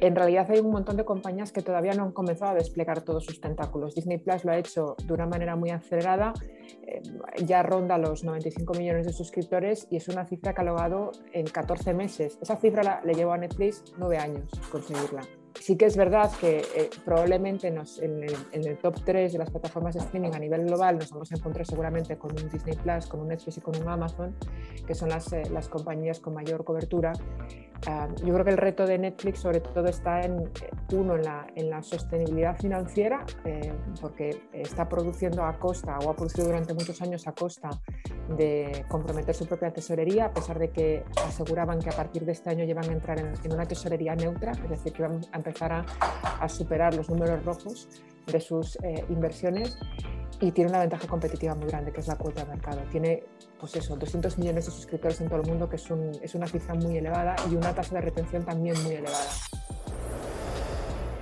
En realidad hay un montón de compañías que todavía no han comenzado a desplegar todos sus tentáculos. Disney Plus lo ha hecho de una manera muy acelerada, eh, ya ronda los 95 millones de suscriptores y es una cifra que ha logrado en 14 meses. Esa cifra la, le llevó a Netflix nueve años conseguirla. Sí que es verdad que eh, probablemente nos, en, el, en, el, top 3 de las plataformas de streaming a nivel global nos vamos a encontrar seguramente con un Disney Plus, con un Netflix y con un Amazon, que son las, eh, las compañías con mayor cobertura. Uh, yo creo que el reto de Netflix sobre todo está en, eh, uno, en la, en la sostenibilidad financiera, eh, porque está produciendo a costa o ha producido durante muchos años a costa de comprometer su propia tesorería, a pesar de que aseguraban que a partir de este año llevan a entrar en, en una tesorería neutra, es decir, que van a empezar a, a superar los números rojos de sus eh, inversiones y tiene una ventaja competitiva muy grande, que es la cuota de mercado. Tiene, pues eso, 200 millones de suscriptores en todo el mundo, que es, un, es una cifra muy elevada y una tasa de retención también muy elevada.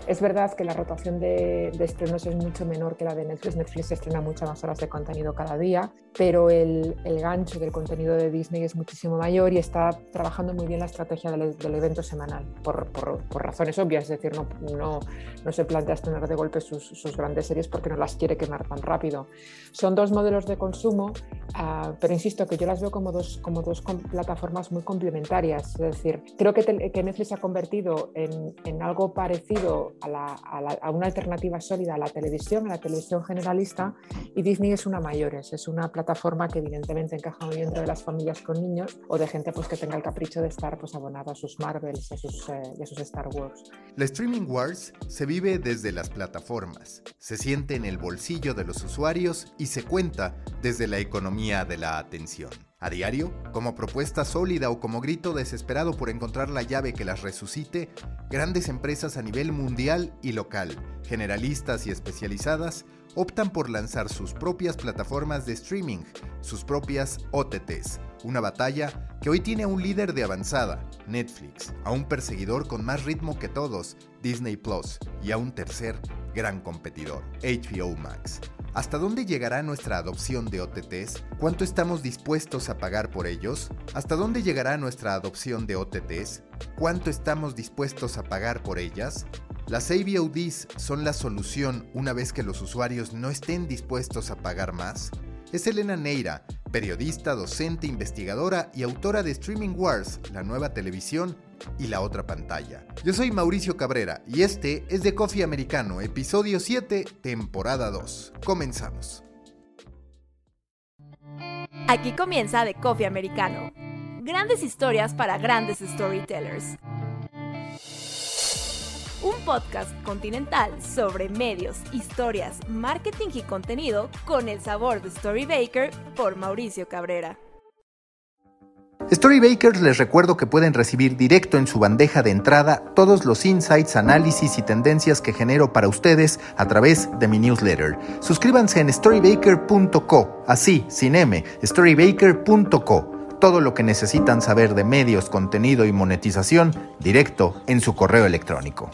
Es verdad que la rotación de, de, estrenos es mucho menor que la de Netflix. Netflix estrena muchas más horas de contenido cada día, pero el, el gancho del contenido de Disney es muchísimo mayor y está trabajando muy bien la estrategia del, del evento semanal, por, por, por, razones obvias. Es decir, no, no, no, se plantea estrenar de golpe sus, sus, grandes series porque no las quiere quemar tan rápido. Son dos modelos de consumo, uh, pero insisto que yo las veo como dos, como dos plataformas muy complementarias. Es decir, creo que, te, que Netflix ha convertido en, en algo parecido a, la, a, la, a, una alternativa sólida a la televisión, a la televisión generalista, y Disney es una mayores, es una plataforma que evidentemente encaja muy dentro de las familias con niños o de gente pues, que tenga el capricho de estar pues, a sus Marvels eh, y a sus Star Wars. La Streaming Wars se vive desde las plataformas, se siente en el bolsillo de los usuarios y se cuenta desde la economía de la atención. A diario, como propuesta sólida o como grito desesperado por encontrar la llave que las resucite, grandes empresas a nivel mundial y local, generalistas y especializadas, optan por lanzar sus propias plataformas de streaming, sus propias OTTs, una batalla que hoy tiene a un líder de avanzada, Netflix, a un perseguidor con más ritmo que todos, Disney Plus, y a un tercer gran competidor, HBO Max. ¿Hasta dónde llegará nuestra adopción de OTTs? ¿Cuánto estamos dispuestos a pagar por ellos? ¿Hasta dónde llegará nuestra adopción de OTTs? ¿Cuánto estamos dispuestos a pagar por ellas? Las AVODs son la solución una vez que los usuarios no estén dispuestos a pagar más. Es Elena Neira, periodista, docente, investigadora y autora de Streaming Wars, la nueva televisión y la otra pantalla. Yo soy Mauricio Cabrera y este es de Coffee Americano, episodio 7, temporada 2. Comenzamos. Aquí comienza de Coffee Americano. Grandes historias para grandes storytellers un podcast continental sobre medios, historias, marketing y contenido con el sabor de Storybaker por Mauricio Cabrera. Storybakers les recuerdo que pueden recibir directo en su bandeja de entrada todos los insights, análisis y tendencias que genero para ustedes a través de mi newsletter. Suscríbanse en storybaker.co, así, sin M, storybaker.co todo lo que necesitan saber de medios, contenido y monetización directo en su correo electrónico.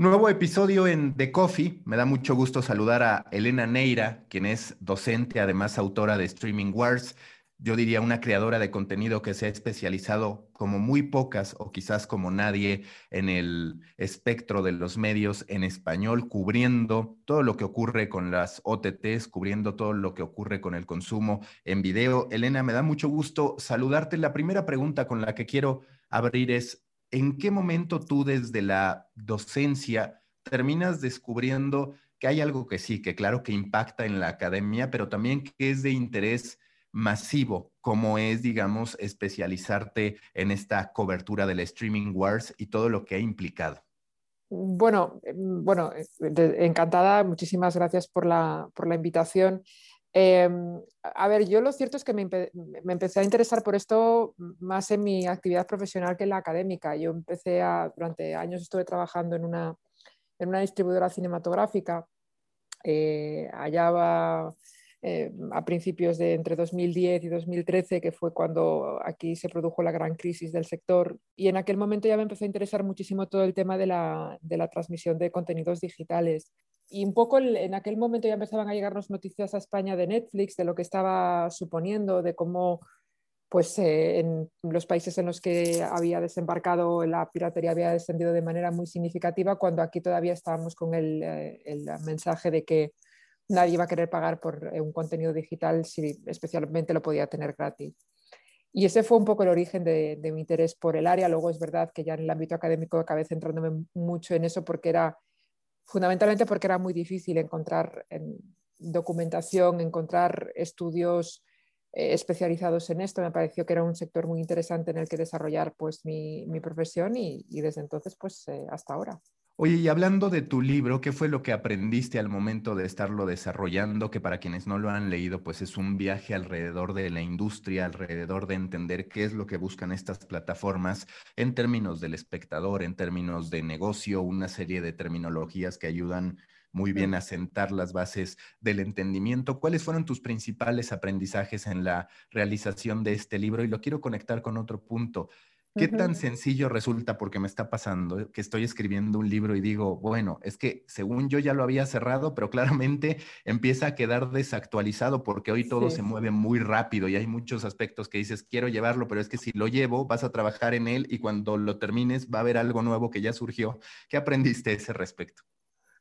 Nuevo episodio en The Coffee. Me da mucho gusto saludar a Elena Neira, quien es docente, además autora de Streaming Wars. Yo diría una creadora de contenido que se ha especializado como muy pocas o quizás como nadie en el espectro de los medios en español, cubriendo todo lo que ocurre con las OTTs, cubriendo todo lo que ocurre con el consumo en video. Elena, me da mucho gusto saludarte. La primera pregunta con la que quiero abrir es, ¿en qué momento tú desde la docencia terminas descubriendo que hay algo que sí, que claro que impacta en la academia, pero también que es de interés masivo, como es, digamos, especializarte en esta cobertura del streaming wars y todo lo que ha implicado? Bueno, bueno, encantada, muchísimas gracias por la, por la invitación. Em, a ver, yo lo cierto es que me, empecé a interesar por esto más en mi actividad profesional que en la académica. Yo empecé a, durante años estuve trabajando en una, en una distribuidora cinematográfica. Eh, allá va eh, a principios de entre 2010 y 2013, que fue cuando aquí se produjo la gran crisis del sector. Y en aquel momento ya me empezó a interesar muchísimo todo el tema de la, de la transmisión de contenidos digitales. Y un poco en aquel momento ya empezaban a llegarnos noticias a España de Netflix, de lo que estaba suponiendo, de cómo pues eh, en los países en los que había desembarcado la piratería había descendido de manera muy significativa, cuando aquí todavía estábamos con el, eh, el mensaje de que nadie iba a querer pagar por eh, un contenido digital si especialmente lo podía tener gratis. Y ese fue un poco el origen de, mi interés por el área. Luego es verdad que ya en el ámbito académico acabé centrándome mucho en eso porque era, fundamentalmente porque era muy difícil encontrar documentación, encontrar estudios eh, especializados en esto. Me pareció que era un sector muy interesante en el que desarrollar pues, mi, profesión y, desde entonces pues, eh, hasta ahora. Oye, y hablando de tu libro, ¿qué fue lo que aprendiste al momento de estarlo desarrollando? Que para quienes no lo han leído, pues es un viaje alrededor de la industria, alrededor de entender qué es lo que buscan estas plataformas en términos del espectador, en términos de negocio, una serie de terminologías que ayudan muy bien a sentar las bases del entendimiento. ¿Cuáles fueron tus principales aprendizajes en la realización de este libro? Y lo quiero conectar con otro punto. ¿Qué tan sencillo resulta, porque me está pasando, que estoy escribiendo un libro y digo, bueno, es que según yo ya lo había cerrado, pero claramente empieza a quedar desactualizado porque hoy todo se mueve muy rápido y hay muchos aspectos que dices, quiero llevarlo, pero es que si lo llevo, vas a trabajar en él y cuando lo termines va a haber algo nuevo que ya surgió. ¿Qué aprendiste a ese respecto?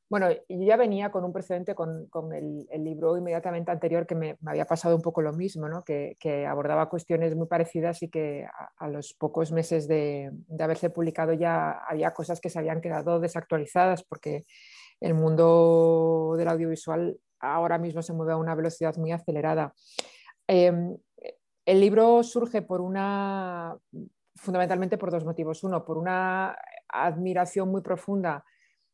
Bueno, yo ya venía con un precedente con, el, libro inmediatamente anterior que me, había pasado un poco lo mismo, ¿no? que, abordaba cuestiones muy parecidas y que a, los pocos meses de, haberse publicado ya había cosas que se habían quedado desactualizadas porque el mundo del audiovisual ahora mismo se mueve a una velocidad muy acelerada. Em, el libro surge por una, fundamentalmente por dos motivos. Uno, por una admiración muy profunda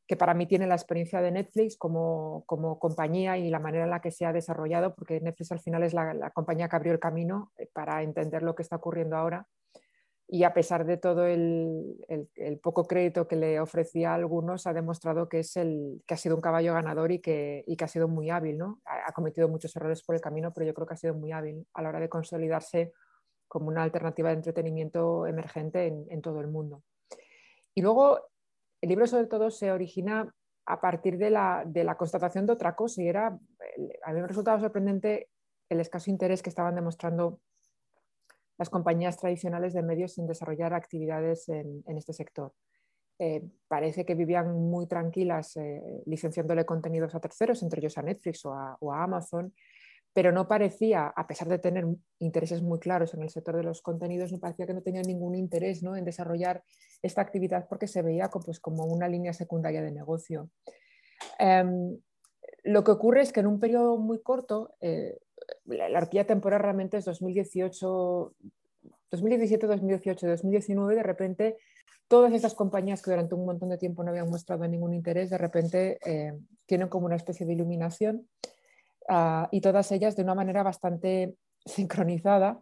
que para mí tiene la experiencia de Netflix como, como, compañía y la manera en la que se ha desarrollado, porque Netflix al final es la, compañía que abrió el camino eh, para entender lo que está ocurriendo ahora. Y a pesar de todo el, el, poco crédito que le ofrecía a algunos, ha demostrado que, es el, que ha sido un caballo ganador y que, y que ha sido muy hábil. ¿no? Ha, cometido muchos errores por el camino, pero yo creo que ha sido muy hábil a la hora de consolidarse como una alternativa de entretenimiento emergente en, en todo el mundo. Y luego el libro sobre todo se origina a partir de la, constatación de otra cosa y era, a mí me resultaba sorprendente el escaso interés que estaban demostrando las compañías tradicionales de medios en desarrollar actividades en, este sector. Eh, parece que vivían muy tranquilas eh, licenciándole contenidos a terceros, entre ellos a Netflix o a Amazon, pero no parecía, a pesar de tener intereses muy claros en el sector de los contenidos, no parecía que no tenía ningún interés ¿no? en desarrollar esta actividad porque se veía pues, como una línea secundaria de negocio. Em, lo que ocurre es que en un periodo muy corto, eh, la, arquilla temporal realmente es 2018, 2017, 2018, 2019, de repente todas estas compañías que durante un montón de tiempo no habían mostrado ningún interés, de repente eh, tienen como una especie de iluminación Ah, y todas ellas de una manera bastante sincronizada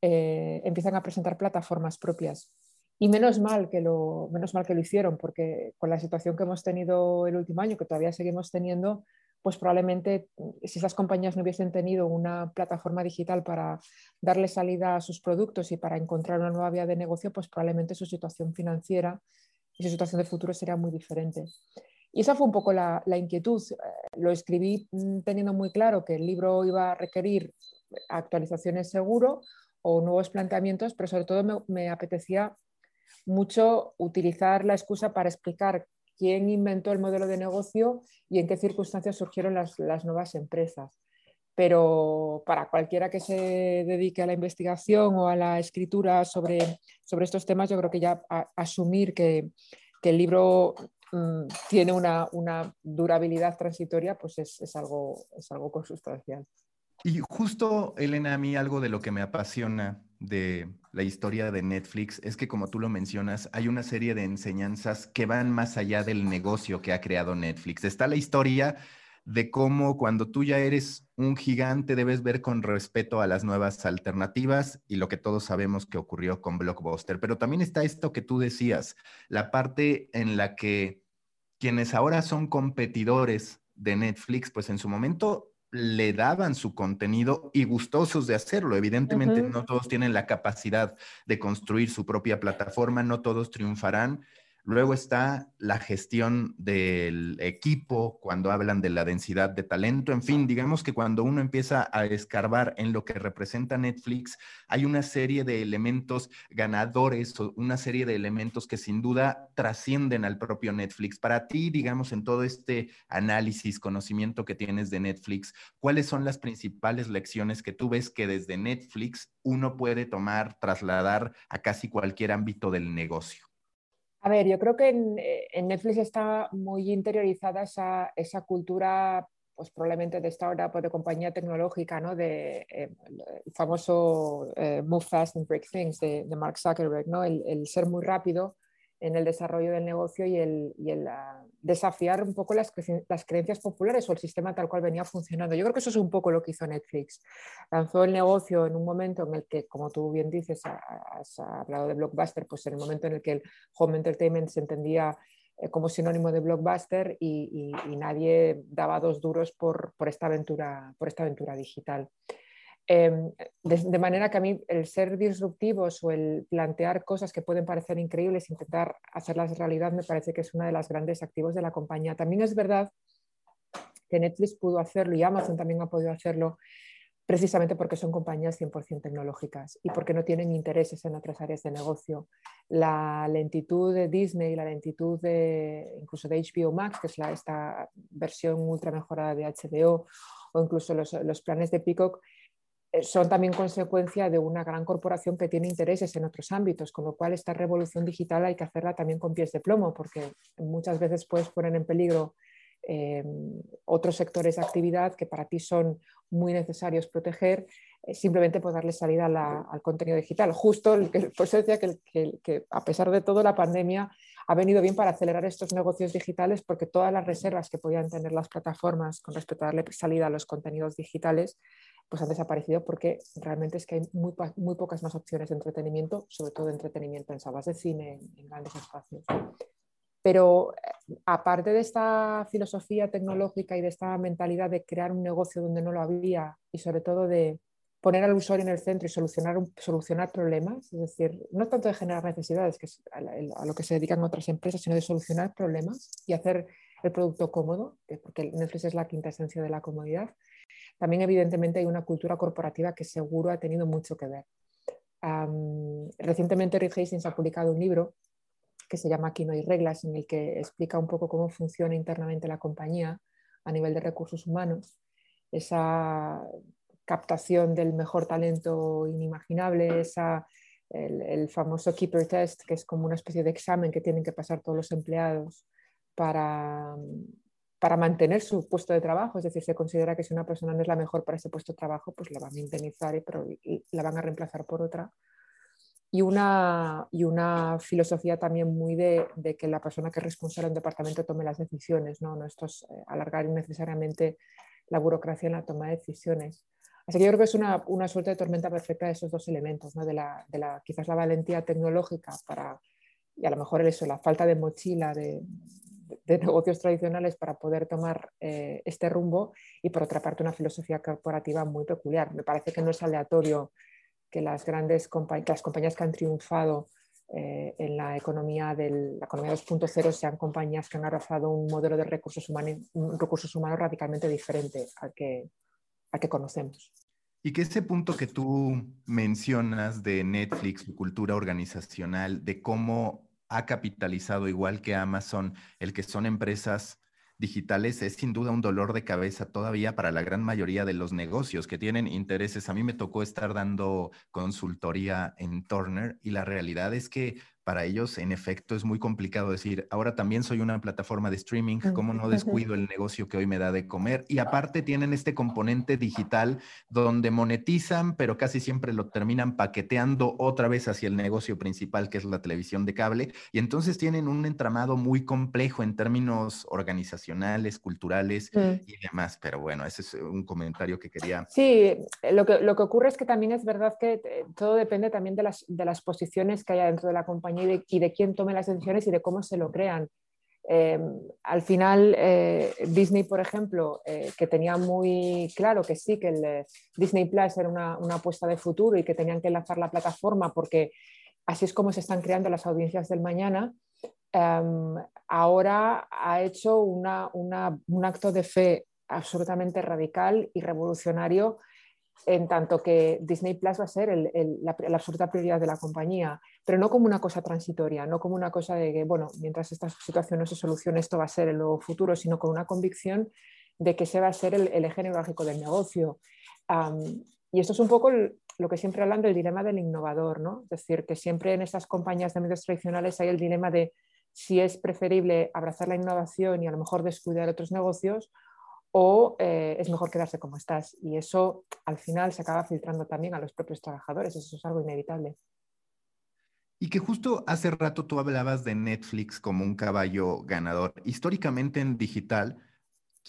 eh, empiezan a presentar plataformas propias. Y menos mal, que lo, menos mal que lo hicieron, porque con la situación que hemos tenido el último año, que todavía seguimos teniendo, pues probablemente si esas compañías no hubiesen tenido una plataforma digital para darle salida a sus productos y para encontrar una nueva vía de negocio, pues probablemente su situación financiera y su situación de futuro sería muy diferente. Y esa fue un poco la, inquietud. Eh, lo escribí mm, teniendo muy claro que el libro iba a requerir actualizaciones seguro o nuevos planteamientos, pero sobre todo me, apetecía mucho utilizar la excusa para explicar quién inventó el modelo de negocio y en qué circunstancias surgieron las, nuevas empresas. Pero para cualquiera que se dedique a la investigación o a la escritura sobre, sobre estos temas, yo creo que ya asumir que, que el libro Mm, tiene una, durabilidad transitoria, pues es, algo, es algo consustancial. Y justo, Elena, a mí algo de lo que me apasiona de la historia de Netflix es que, como tú lo mencionas, hay una serie de enseñanzas que van más allá del negocio que ha creado Netflix. Está la historia de cómo cuando tú ya eres un gigante, debes ver con respeto a las nuevas alternativas y lo que todos sabemos que ocurrió con Blockbuster. Pero también está esto que tú decías, la parte en la que quienes ahora son competidores de Netflix, pues en su momento le daban su contenido y gustosos de hacerlo. Evidentemente no todos tienen la capacidad de construir su propia plataforma, no todos triunfarán, Luego está la gestión del equipo, cuando hablan de la densidad de talento. En fin, digamos que cuando uno empieza a escarbar en lo que representa Netflix, hay una serie de elementos ganadores o una serie de elementos que sin duda trascienden al propio Netflix. Para ti, digamos, en todo este análisis, conocimiento que tienes de Netflix, ¿cuáles son las principales lecciones que tú ves que desde Netflix uno puede tomar, trasladar a casi cualquier ámbito del negocio? A ver, yo creo que eh, en, Netflix está muy interiorizada esa, esa, cultura, pues probablemente de startup o de compañía tecnológica, ¿no? De eh, el famoso eh, Move Fast and Break Things de Mark Zuckerberg, ¿no? el, ser muy rápido en el desarrollo del negocio y el, y el ah, desafiar un poco las, las, creencias populares o el sistema tal cual venía funcionando. Yo creo que eso es un poco lo que hizo Netflix. Lanzó el negocio en un momento en el que, como tú bien dices, has hablado de blockbuster, pues en el momento en el que el home entertainment se entendía eh, como sinónimo de blockbuster y, y, nadie daba dos duros por, por, esta aventura, por esta aventura digital. Em, de, manera que a mí el ser disruptivos o el plantear cosas que pueden parecer increíbles, intentar hacerlas realidad, me parece que es uno de los grandes activos de la compañía. También es verdad que Netflix pudo hacerlo y Amazon también ha podido hacerlo precisamente porque son compañías 100% tecnológicas y porque no tienen intereses en otras áreas de negocio. La lentitud de Disney, la lentitud de incluso de HBO Max, que es la, esta versión ultra mejorada de HBO, o incluso los, los planes de Peacock, eh, son también consecuencia de una gran corporación que tiene intereses en otros ámbitos, con lo cual esta revolución digital hay que hacerla también con pies de plomo, porque muchas veces puedes poner en peligro eh, otros sectores de actividad que para ti son muy necesarios proteger, eh, simplemente por darle salida al contenido digital. Justo, por eso decía que, que, a pesar de todo, la pandemia ha venido bien para acelerar estos negocios digitales porque todas las reservas que podían tener las plataformas con respecto a darle salida a los contenidos digitales pues han desaparecido porque realmente es que hay muy, muy pocas más opciones de entretenimiento, sobre todo de entretenimiento en salas de cine, en, grandes espacios. Pero eh, aparte de esta filosofía tecnológica y de esta mentalidad de crear un negocio donde no lo había y sobre todo de poner al usuario en el centro y solucionar, solucionar problemas, es decir, no tanto de generar necesidades, que es a, lo que se dedican otras empresas, sino de solucionar problemas y hacer el producto cómodo, porque Netflix es la quinta esencia de la comodidad, también evidentemente hay una cultura corporativa que seguro ha tenido mucho que ver. recientemente Reed Hastings ha publicado un libro que se llama Aquí no hay reglas, en el que explica un poco cómo funciona internamente la compañía a nivel de recursos humanos, esa captación del mejor talento inimaginable, esa, el, el, famoso Keeper Test, que es como una especie de examen que tienen que pasar todos los empleados para, para mantener su puesto de trabajo, es decir, se considera que si una persona no es la mejor para ese puesto de trabajo, pues la van a indemnizar y, la van a reemplazar por otra. Y una, y una filosofía también muy de, que la persona que es responsable de un departamento tome las decisiones, no, no esto es eh, alargar innecesariamente la burocracia en la toma de decisiones. Así que yo creo que es una, una suerte de tormenta perfecta de esos dos elementos, ¿no? de, la, de la, quizás la valentía tecnológica para, y a lo mejor eso, la falta de mochila de, de negocios tradicionales para poder tomar eh, este rumbo y por otra parte una filosofía corporativa muy peculiar. Me parece que no es aleatorio que las grandes las compañías que han triunfado eh, en la economía, del, la economía 2.0 sean compañías que han abrazado un modelo de recursos humanos, recursos humanos radicalmente diferente al que, al que conocemos. Y que ese punto que tú mencionas de Netflix, su cultura organizacional, de cómo ha capitalizado igual que Amazon, el que son empresas digitales es sin duda un dolor de cabeza todavía para la gran mayoría de los negocios que tienen intereses. A mí me tocó estar dando consultoría en Turner y la realidad es que para ellos, en efecto, es muy complicado decir, ahora también soy una plataforma de streaming, ¿cómo no descuido el negocio que hoy me da de comer? Y aparte tienen este componente digital donde monetizan, pero casi siempre lo terminan paqueteando otra vez hacia el negocio principal, que es la televisión de cable. Y entonces tienen un entramado muy complejo en términos organizacionales, culturales mm. y demás. Pero bueno, ese es un comentario que quería. Sí, lo que, lo que ocurre es que también es verdad que eh, todo depende también de las, de las posiciones que haya dentro de la compañía y de, quién tome las decisiones y de cómo se lo crean. Eh, al final, eh, Disney, por ejemplo, eh, que tenía muy claro que sí, que el Disney Plus era una, apuesta de futuro y que tenían que lanzar la plataforma porque así es como se están creando las audiencias del mañana, ahora ha hecho un acto de fe absolutamente radical y revolucionario en tanto que Disney Plus va a ser la, absoluta prioridad de la compañía, pero no como una cosa transitoria, no como una cosa de que, bueno, mientras esta situación no se solucione, esto va a ser el nuevo futuro, sino con una convicción de que se va a ser el, eje neurálgico del negocio. y esto es un poco lo que siempre hablan del dilema del innovador, ¿no? Es decir, que siempre en estas compañías de medios tradicionales hay el dilema de si es preferible abrazar la innovación y a lo mejor descuidar otros negocios o eh, es mejor quedarse como estás. Y eso al final se acaba filtrando también a los propios trabajadores, eso es algo inevitable. Y que justo hace rato tú hablabas de Netflix como un caballo ganador. Históricamente en digital,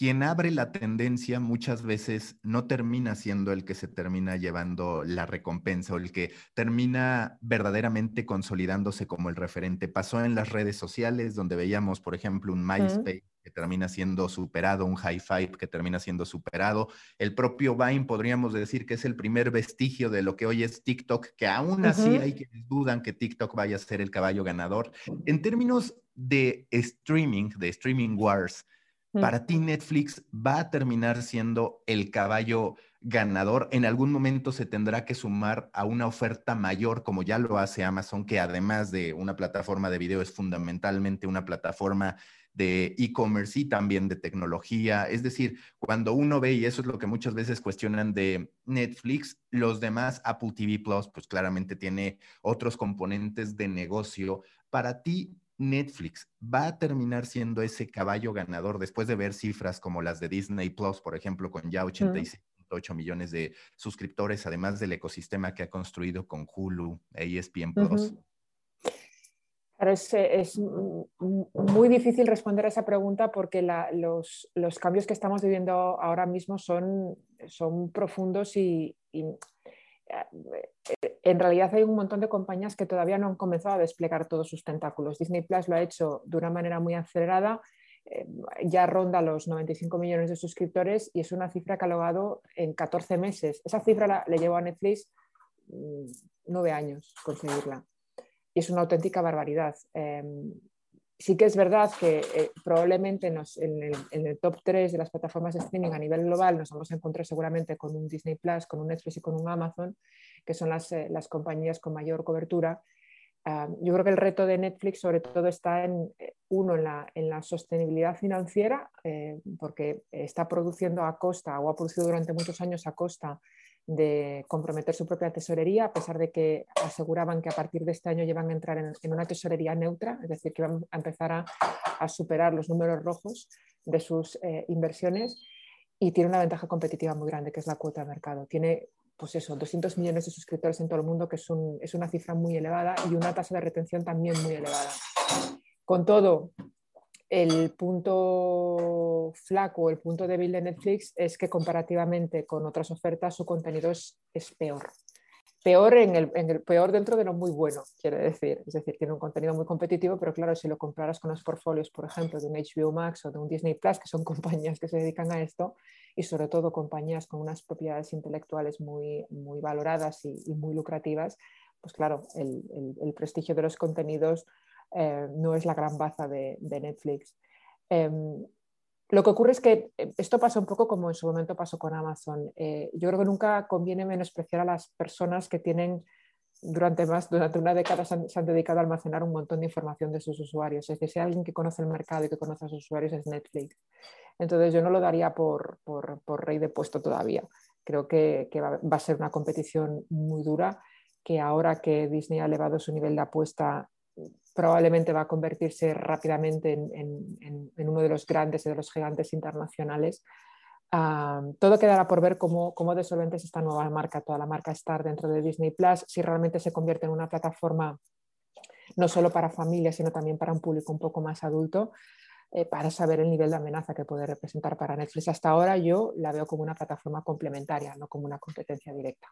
quien abre la tendencia muchas veces no termina siendo el que se termina llevando la recompensa o el que termina verdaderamente consolidándose como el referente. Pasó en las redes sociales donde veíamos, por ejemplo, un MySpace que termina siendo superado, un high five que termina siendo superado. El propio Vine podríamos decir que es el primer vestigio de lo que hoy es TikTok, que aún así hay quienes dudan que TikTok vaya a ser el caballo ganador. En términos de streaming, de streaming wars. Para ti Netflix va a terminar siendo el caballo ganador. En algún momento se tendrá que sumar a una oferta mayor, como ya lo hace Amazon, que además de una plataforma de video es fundamentalmente una plataforma de e-commerce y también de tecnología. Es decir, cuando uno ve, y eso es lo que muchas veces cuestionan de Netflix, los demás, Apple TV Plus, pues claramente tiene otros componentes de negocio. Para ti, Netflix va a terminar siendo ese caballo ganador después de ver cifras como las de Disney Plus, por ejemplo, con ya 86.8 millones de suscriptores, además del ecosistema que ha construido con Hulu e ESPN Plus. Es, muy difícil responder a esa pregunta porque los, cambios que estamos viviendo ahora mismo son, son profundos y, en realidad hay un montón de compañías que todavía no han comenzado a desplegar todos sus tentáculos. Disney Plus lo ha hecho de una manera muy acelerada, eh, ya ronda los 95 millones de suscriptores y es una cifra que ha logrado en 14 meses. Esa cifra le llevó a Netflix mm, nueve años conseguirla y es una auténtica barbaridad. Em, sí que es verdad que eh, probablemente en, el, top 3 de las plataformas de streaming a nivel global nos vamos a encontrar seguramente con un Disney Plus, con un Netflix y con un Amazon, que son las, eh, las compañías con mayor cobertura. yo creo que el reto de Netflix sobre todo está en, eh, uno, en la, en la sostenibilidad financiera, porque está produciendo a costa o ha producido durante muchos años a costa de comprometer su propia tesorería, a pesar de que aseguraban que a partir de este año llevan a entrar en, una tesorería neutra, es decir, que van a empezar a, superar los números rojos de sus eh, inversiones y tiene una ventaja competitiva muy grande, que es la cuota de mercado. Tiene, pues eso, 200 millones de suscriptores en todo el mundo, que es, es una cifra muy elevada y una tasa de retención también muy elevada. Con todo, el punto flaco, el punto débil de Netflix es que comparativamente con otras ofertas su contenido es, peor. Peor, en el, peor dentro de lo muy bueno, quiere decir. Es decir, tiene un contenido muy competitivo, pero claro, si lo comparas con los portfolios, por ejemplo, de un HBO Max o de un Disney Plus, que son compañías que se dedican a esto, y sobre todo compañías con unas propiedades intelectuales muy, muy valoradas y, muy lucrativas, pues claro, el prestigio de los contenidos eh, no es la gran baza de, Netflix. Em, lo que ocurre es que eh, esto pasa un poco como en su momento pasó con Amazon. Eh, yo creo que nunca conviene menospreciar a las personas que tienen durante más, durante una década se han, dedicado a almacenar un montón de información de sus usuarios. Es decir, si alguien que conoce el mercado y que conoce a sus usuarios es Netflix. Entonces yo no lo daría por, rey de puesto todavía. Creo que, va, a ser una competición muy dura, que ahora que Disney ha elevado su nivel de apuesta probablemente va a convertirse rápidamente en, uno de los grandes y de los gigantes internacionales. todo quedará por ver cómo, cómo esta nueva marca, toda la marca Star dentro de Disney Plus, si realmente se convierte en una plataforma no solo para familias, sino también para un público un poco más adulto, eh, para saber el nivel de amenaza que puede representar para Netflix. Hasta ahora yo la veo como una plataforma complementaria, no como una competencia directa.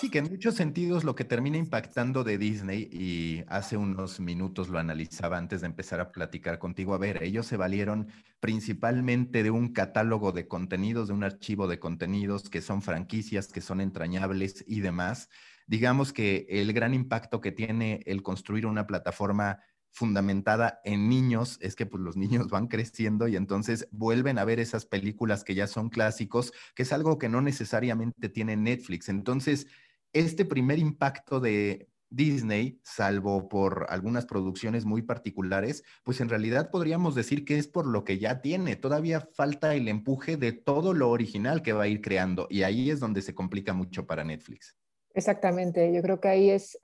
Sí, que en muchos sentidos lo que termina impactando de Disney, y hace unos minutos lo analizaba antes de empezar a platicar contigo, a ver, ellos se valieron principalmente de un catálogo de contenidos, de un archivo de contenidos que son franquicias, que son entrañables y demás. Digamos que el gran impacto que tiene el construir una plataforma fundamentada en niños es que pues, los niños van creciendo y entonces vuelven a ver esas películas que ya son clásicos, que es algo que no necesariamente tiene Netflix. Entonces, este primer impacto de Disney, salvo por algunas producciones muy particulares, pues en realidad podríamos decir que es por lo que ya tiene. Todavía falta el empuje de todo lo original que va a ir creando y ahí es donde se complica mucho para Netflix. Exactamente, yo creo que ahí es...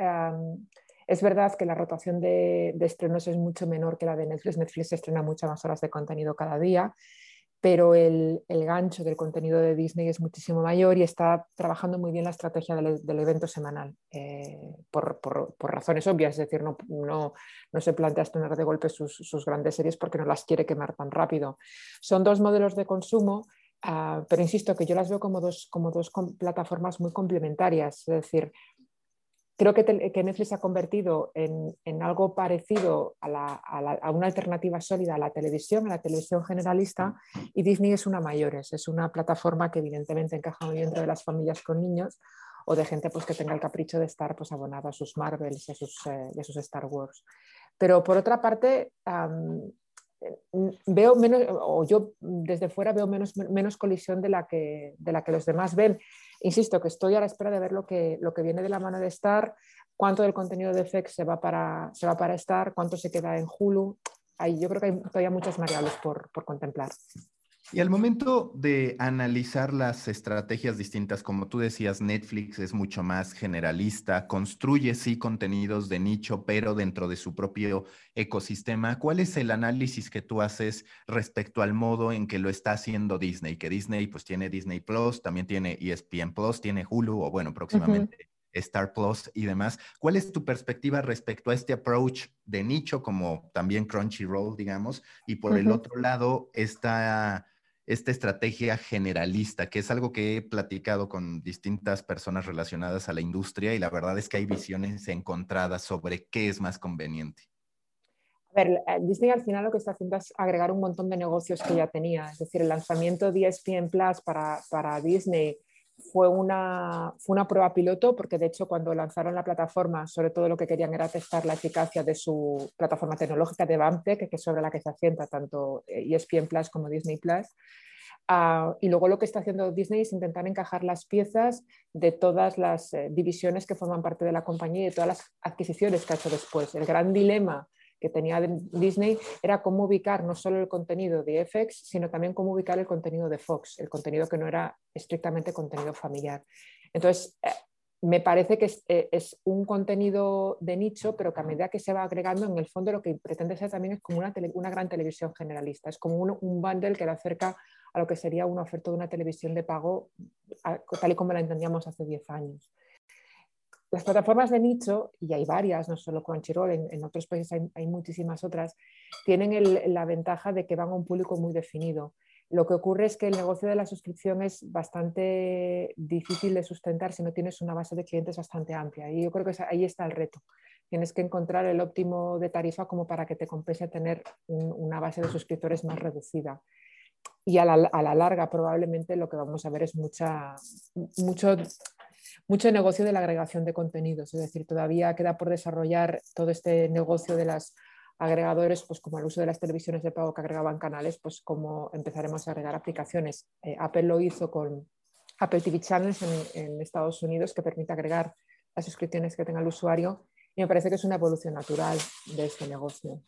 Es verdad que la rotación de, estrenos es mucho menor que la de Netflix. Netflix estrena muchas más horas de contenido cada día, pero el, gancho del contenido de Disney es muchísimo mayor y está trabajando muy bien la estrategia del, evento semanal, eh, por, razones obvias, es decir, no, se plantea estrenar de golpe sus, grandes series porque no las quiere quemar tan rápido. Son dos modelos de consumo. Ah, pero insisto que yo las veo como dos, como dos plataformas muy complementarias, es decir, creo que, Netflix se ha convertido en, algo parecido a, una alternativa sólida a la televisión, a la televisión generalista, y Disney es una mayores, es una plataforma que evidentemente encaja muy dentro de las familias con niños o de gente pues, que tenga el capricho de estar pues, abonada a sus Marvels y a sus, eh, Star Wars. Pero por otra parte, veo menos, o yo desde fuera veo menos, menos colisión de la, que, de la que los demás ven. Insisto que estoy a la espera de ver lo que, lo que viene de la mano de Star, cuánto del contenido de FX se va para, se va para Star, cuánto se queda en Hulu. Ahí yo creo que hay todavía muchas variables por, por contemplar. Y al momento de analizar las estrategias distintas, como tú decías, Netflix es mucho más generalista, construye sí contenidos de nicho, pero dentro de su propio ecosistema. ¿Cuál es el análisis que tú haces respecto al modo en que lo está haciendo Disney? Que Disney pues tiene Disney Plus, también tiene ESPN Plus, tiene Hulu o bueno, próximamente Star Plus y demás. ¿Cuál es tu perspectiva respecto a este approach de nicho como también Crunchyroll, digamos? Y por el otro lado, esta esta estrategia generalista, que es algo que he platicado con distintas personas relacionadas a la industria y la verdad es que hay visiones encontradas sobre qué es más conveniente. A ver, eh, Disney al final lo que está haciendo es agregar un montón de negocios que ya tenía. Es decir, el lanzamiento de ESPN Plus para, para Disney fue una, fue una prueba piloto porque de hecho cuando lanzaron la plataforma, sobre todo lo que querían era testar la eficacia de su plataforma tecnológica de BAMTech, que es sobre la que se asienta tanto ESPN Plus como Disney Plus. Ah, y luego lo que está haciendo Disney es intentar encajar las piezas de todas las eh, divisiones que forman parte de la compañía y de todas las adquisiciones que ha hecho después. El gran dilema que tenía Disney era cómo ubicar no solo el contenido de FX, sino también cómo ubicar el contenido de Fox, el contenido que no era estrictamente contenido familiar. Entonces, eh, me parece que eh, es, un contenido de nicho, pero que a medida que se va agregando, en el fondo lo que pretende ser también es como una, una gran televisión generalista, es como un, un bundle que le acerca a lo que sería una oferta de una televisión de pago tal y como la entendíamos hace 10 años. Las plataformas de nicho, y hay varias, no solo Crunchyroll, en, en otros países hay, muchísimas otras, tienen la ventaja de que van a un público muy definido. Lo que ocurre es que el negocio de la suscripción es bastante difícil de sustentar si no tienes una base de clientes bastante amplia. Y yo creo que ahí está el reto. Tienes que encontrar el óptimo de tarifa como para que te compense tener una base de suscriptores más reducida y a la, larga probablemente lo que vamos a ver es mucha, mucho, mucho negocio de la agregación de contenidos, es decir, todavía queda por desarrollar todo este negocio de las agregadores, pues como el uso de las televisiones de pago que agregaban canales, pues como empezaremos a agregar aplicaciones. Eh, Apple lo hizo con Apple TV Channels en, en, Estados Unidos, que permite agregar las suscripciones que tenga el usuario, y me parece que es una evolución natural de este negocio.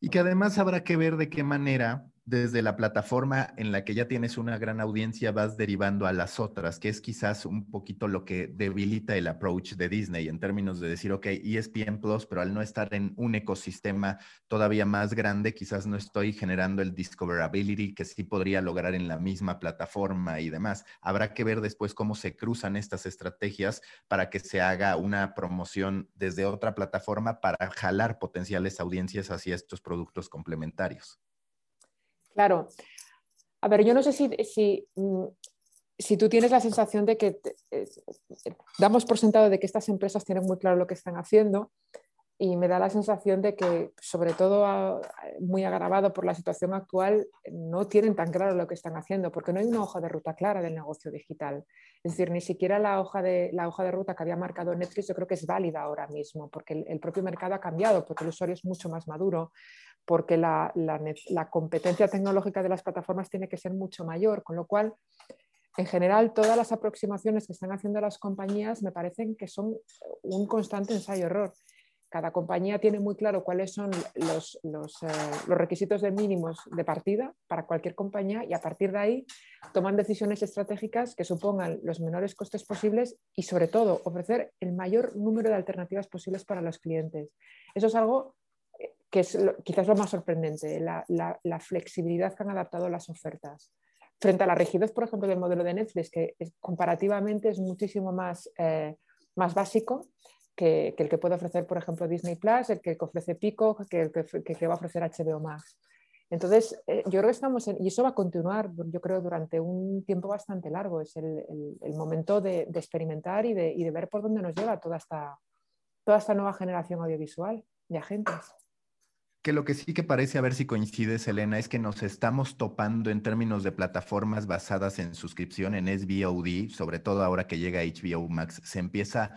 Y que además habrá que ver de qué manera desde la plataforma en la que ya tienes una gran audiencia vas derivando a las otras, que es quizás un poquito lo que debilita el approach de Disney en términos de decir, ok, ESPN Plus, pero al no estar en un ecosistema todavía más grande, quizás no estoy generando el discoverability que sí podría lograr en la misma plataforma y demás. Habrá que ver después cómo se cruzan estas estrategias para que se haga una promoción desde otra plataforma para jalar potenciales audiencias hacia estos productos complementarios. Claro. A ver, yo no sé si, si, mm, tú tienes la sensación de que eh, damos por sentado de que estas empresas tienen muy claro lo que están haciendo y me da la sensación de que, sobre todo muy agravado por la situación actual, no tienen tan claro lo que están haciendo, porque no hay una hoja de ruta clara del negocio digital. Es decir, ni siquiera la hoja de, la hoja de ruta que había marcado Netflix yo creo que es válida ahora mismo, porque el propio mercado ha cambiado, porque el usuario es mucho más maduro, porque la, competencia tecnológica de las plataformas tiene que ser mucho mayor, con lo cual, en general, todas las aproximaciones que están haciendo las compañías me parecen que son un constante ensayo-error. Cada compañía tiene muy claro cuáles son eh, los, requisitos de mínimos de partida para cualquier compañía y a partir de ahí toman decisiones estratégicas que supongan los menores costes posibles y sobre todo ofrecer el mayor número de alternativas posibles para los clientes. Eso es algo que es quizás lo más sorprendente, la, flexibilidad que han adaptado las ofertas. Frente a la rigidez, por ejemplo, del modelo de Netflix, que comparativamente es muchísimo más, eh, más básico que, el que puede ofrecer, por ejemplo, Disney Plus, el que ofrece Pico, que el que, va a ofrecer HBO Max. Entonces, eh, yo creo que estamos en, y eso va a continuar, yo creo, durante un tiempo bastante largo. Es el, momento de, experimentar y de, y de, ver por dónde nos lleva toda esta, toda esta nueva generación audiovisual de agentes que lo que sí que parece, a ver si coincides, Elena, es que nos estamos topando en términos de plataformas basadas en suscripción en SVOD, sobre todo ahora que llega HBO Max, se empieza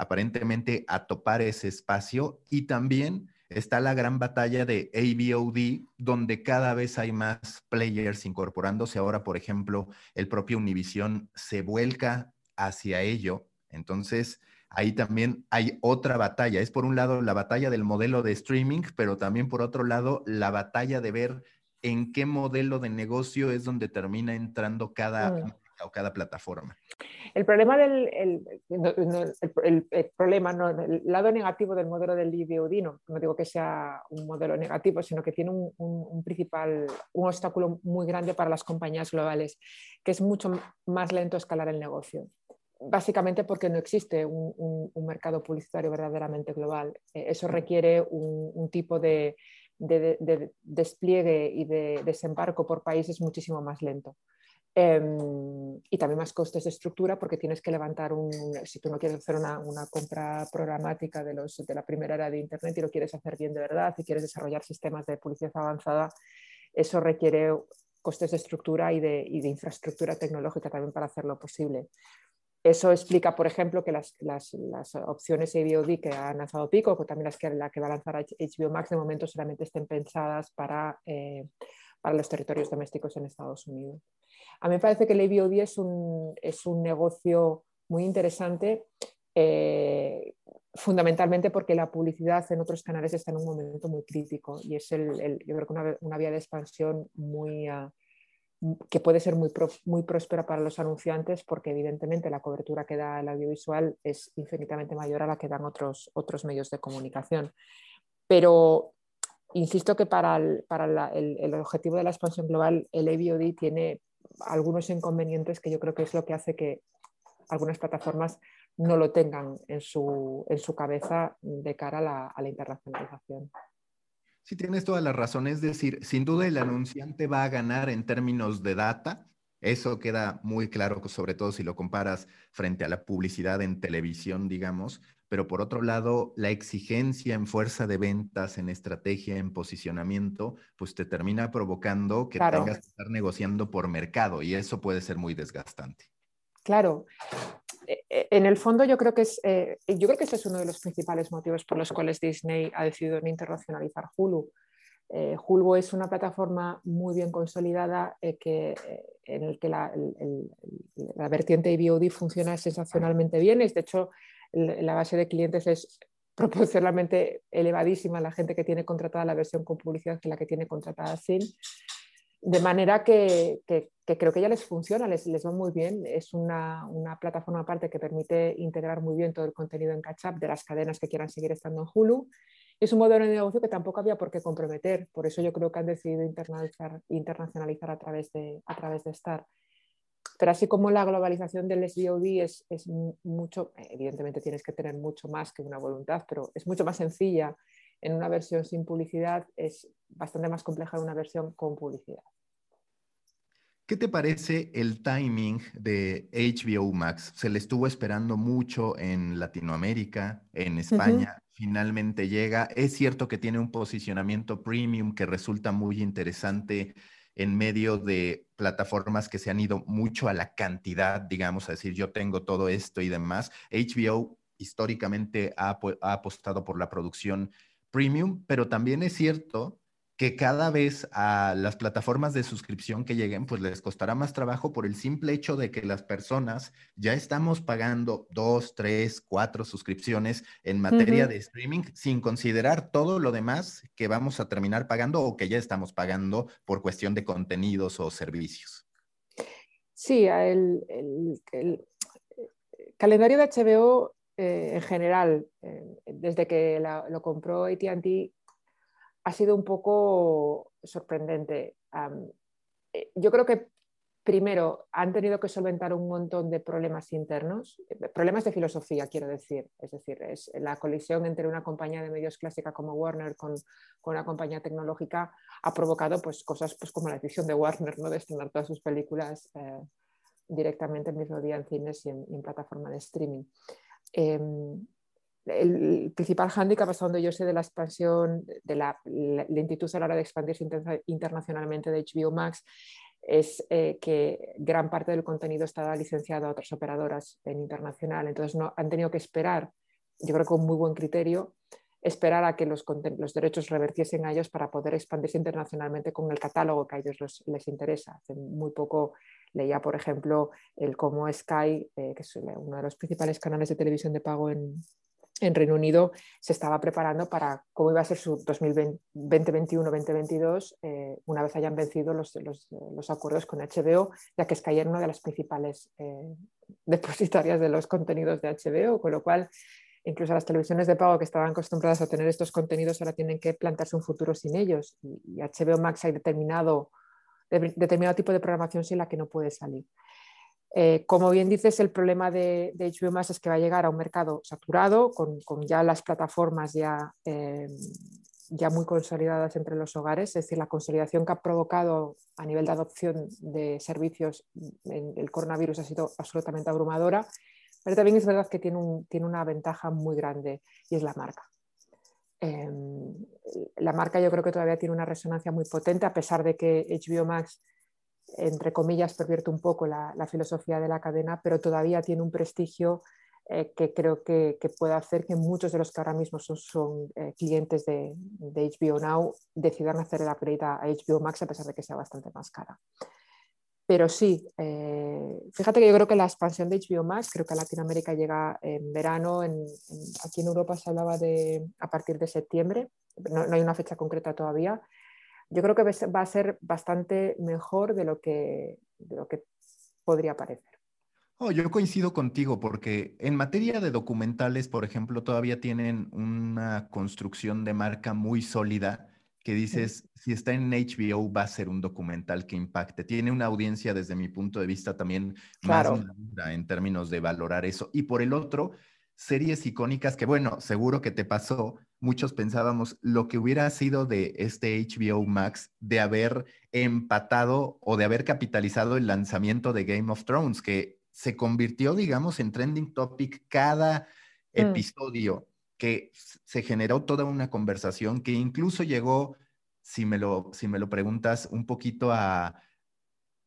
aparentemente a topar ese espacio y también está la gran batalla de AVOD, donde cada vez hay más players incorporándose. Ahora, por ejemplo, el propio Univision se vuelca hacia ello. Entonces, ahí también hay otra batalla. Es por un lado la batalla del modelo de streaming, pero también por otro lado la batalla de ver en qué modelo de negocio es donde termina entrando cada, mm. o cada plataforma. El problema del el, problema, no, el lado negativo del modelo del DVOD, no, no, digo que sea un modelo negativo, sino que tiene un, un, principal, un obstáculo muy grande para las compañías globales, que es mucho más lento escalar el negocio básicamente porque no existe un, mercado publicitario verdaderamente global. Eh, eso requiere un, tipo de, despliegue y de desembarco por países muchísimo más lento. Em, y también más costes de estructura porque tienes que levantar un, si tú no quieres hacer una, compra programática de, los, de la primera era de Internet y lo quieres hacer bien de verdad y quieres desarrollar sistemas de publicidad avanzada, eso requiere costes de estructura y de, y de infraestructura tecnológica también para hacerlo posible. Eso explica, por ejemplo, que las, las, las opciones AVOD que ha lanzado Pico, o también las que, la que va a lanzar HBO Max, de momento solamente estén pensadas para, eh, para los territorios domésticos en Estados Unidos. A mí me parece que el AVOD es un, es un negocio muy interesante, eh, fundamentalmente porque la publicidad en otros canales está en un momento muy crítico y es el, yo creo que una, una, vía de expansión muy, uh, que puede ser muy, muy próspera para los anunciantes porque evidentemente la cobertura que da el audiovisual es infinitamente mayor a la que dan otros, otros medios de comunicación. Pero insisto que para, el, para el, objetivo de la expansión global, el AVOD tiene algunos inconvenientes que yo creo que es lo que hace que algunas plataformas no lo tengan en su, en su cabeza de cara a la, a la internacionalización. Sí, tienes toda la razón. Es decir, sin duda el anunciante va a ganar en términos de data. Eso queda muy claro, sobre todo si lo comparas frente a la publicidad en televisión, digamos. Pero por otro lado, la exigencia en fuerza de ventas, en estrategia, en posicionamiento, pues te termina provocando que tengas que estar negociando por mercado y eso puede ser muy desgastante. Claro, e, e, en el fondo yo creo que es, eh, yo creo que ese es uno de los principales motivos por los cuales Disney ha decidido no internacionalizar Hulu. Eh, Hulu es una plataforma muy bien consolidada eh, que, en el que la, la vertiente IBOD funciona sensacionalmente bien. Es, de hecho, la base de clientes es proporcionalmente elevadísima la gente que tiene contratada la versión con publicidad que la que tiene contratada sin. De manera que, creo que ya les funciona, les, les va muy bien. Es una, plataforma aparte que permite integrar muy bien todo el contenido en catch de las cadenas que quieran seguir estando en Hulu. Es un modelo de negocio que tampoco había por qué comprometer. Por eso yo creo que han decidido internacionalizar, a, través de, a través de Star. Pero así como la globalización del SVOD es, es mucho, evidentemente tienes que tener mucho más que una voluntad, pero es mucho más sencilla en una versión sin publicidad, es bastante más compleja en una versión con publicidad. ¿Qué te parece el timing de HBO Max? Se le estuvo esperando mucho en Latinoamérica, en España, finalmente llega. Es cierto que tiene un posicionamiento premium que resulta muy interesante en medio de plataformas que se han ido mucho a la cantidad, digamos, a decir, yo tengo todo esto y demás. HBO históricamente ha, ha apostado por la producción premium, pero también es cierto que cada vez a las plataformas de suscripción que lleguen, pues les costará más trabajo por el simple hecho de que las personas ya estamos pagando dos, tres, cuatro suscripciones en materia de streaming sin considerar todo lo demás que vamos a terminar pagando o que ya estamos pagando por cuestión de contenidos o servicios. Sí, el, el calendario de HBO eh, en general, eh, desde que lo compró ATT, ha sido un poco sorprendente. Eh, yo creo que primero han tenido que solventar un montón de problemas internos, problemas de filosofía, quiero decir. Es decir, es la colisión entre una compañía de medios clásica como Warner con, una compañía tecnológica ha provocado pues, cosas pues, como la decisión de Warner ¿no? de estrenar todas sus películas directamente el mismo día en cines y en plataforma de streaming. Em, el principal hándicap, hasta donde yo sé, de la expansión, de la lentitud a la hora de expandirse internacionalmente de HBO Max, es eh, que gran parte del contenido estaba licenciado a otras operadoras en internacional. Entonces no, han tenido que esperar, yo creo que con muy buen criterio, esperar a que los, los derechos revertiesen a ellos para poder expandirse internacionalmente con el catálogo que a ellos les interesa. Hace muy poco leía, por ejemplo, el cómo Sky, eh, que es uno de los principales canales de televisión de pago en, Reino Unido, se estaba preparando para cómo iba a ser su 2021-2022 eh, una vez hayan vencido los, acuerdos con HBO, ya que Sky era una de las principales eh, depositarias de los contenidos de HBO, con lo cual incluso las televisiones de pago que estaban acostumbradas a tener estos contenidos ahora tienen que plantearse un futuro sin ellos. Y, HBO Max ha determinado determinado tipo de programación sin la que no puede salir. Eh, como bien dices, el problema de, HBO Max es que va a llegar a un mercado saturado, con, ya las plataformas ya, eh, ya muy consolidadas entre los hogares, es decir, la consolidación que ha provocado a nivel de adopción de servicios en el coronavirus ha sido absolutamente abrumadora, pero también es verdad que tiene, tiene una ventaja muy grande y es la marca. Em, la marca yo creo que todavía tiene una resonancia muy potente, a pesar de que HBO Max, entre comillas, pervierte un poco la, filosofía de la cadena, pero todavía tiene un prestigio eh, que creo que, puede hacer que muchos de los que ahora mismo son, eh, clientes de, HBO Now decidan hacer la upgrade a HBO Max a pesar de que sea bastante más cara. Pero sí, eh, fíjate que yo creo que la expansión de HBO Max, creo que a Latinoamérica llega en verano, aquí en Europa se hablaba de a partir de septiembre, no, hay una fecha concreta todavía. Yo creo que va a ser bastante mejor de lo que, lo que podría parecer. Oh, yo coincido contigo porque en materia de documentales, por ejemplo, todavía tienen una construcción de marca muy sólida que dices, si está en HBO va a ser un documental que impacte. Tiene una audiencia desde mi punto de vista también más madura en términos de valorar eso. Y por el otro, series icónicas que, bueno, seguro que te pasó, muchos pensábamos lo que hubiera sido de este HBO Max de haber empatado o de haber capitalizado el lanzamiento de Game of Thrones, que se convirtió, digamos, en trending topic cada mm. episodio que se generó toda una conversación que incluso llegó, si me lo, si me lo preguntas, un poquito a,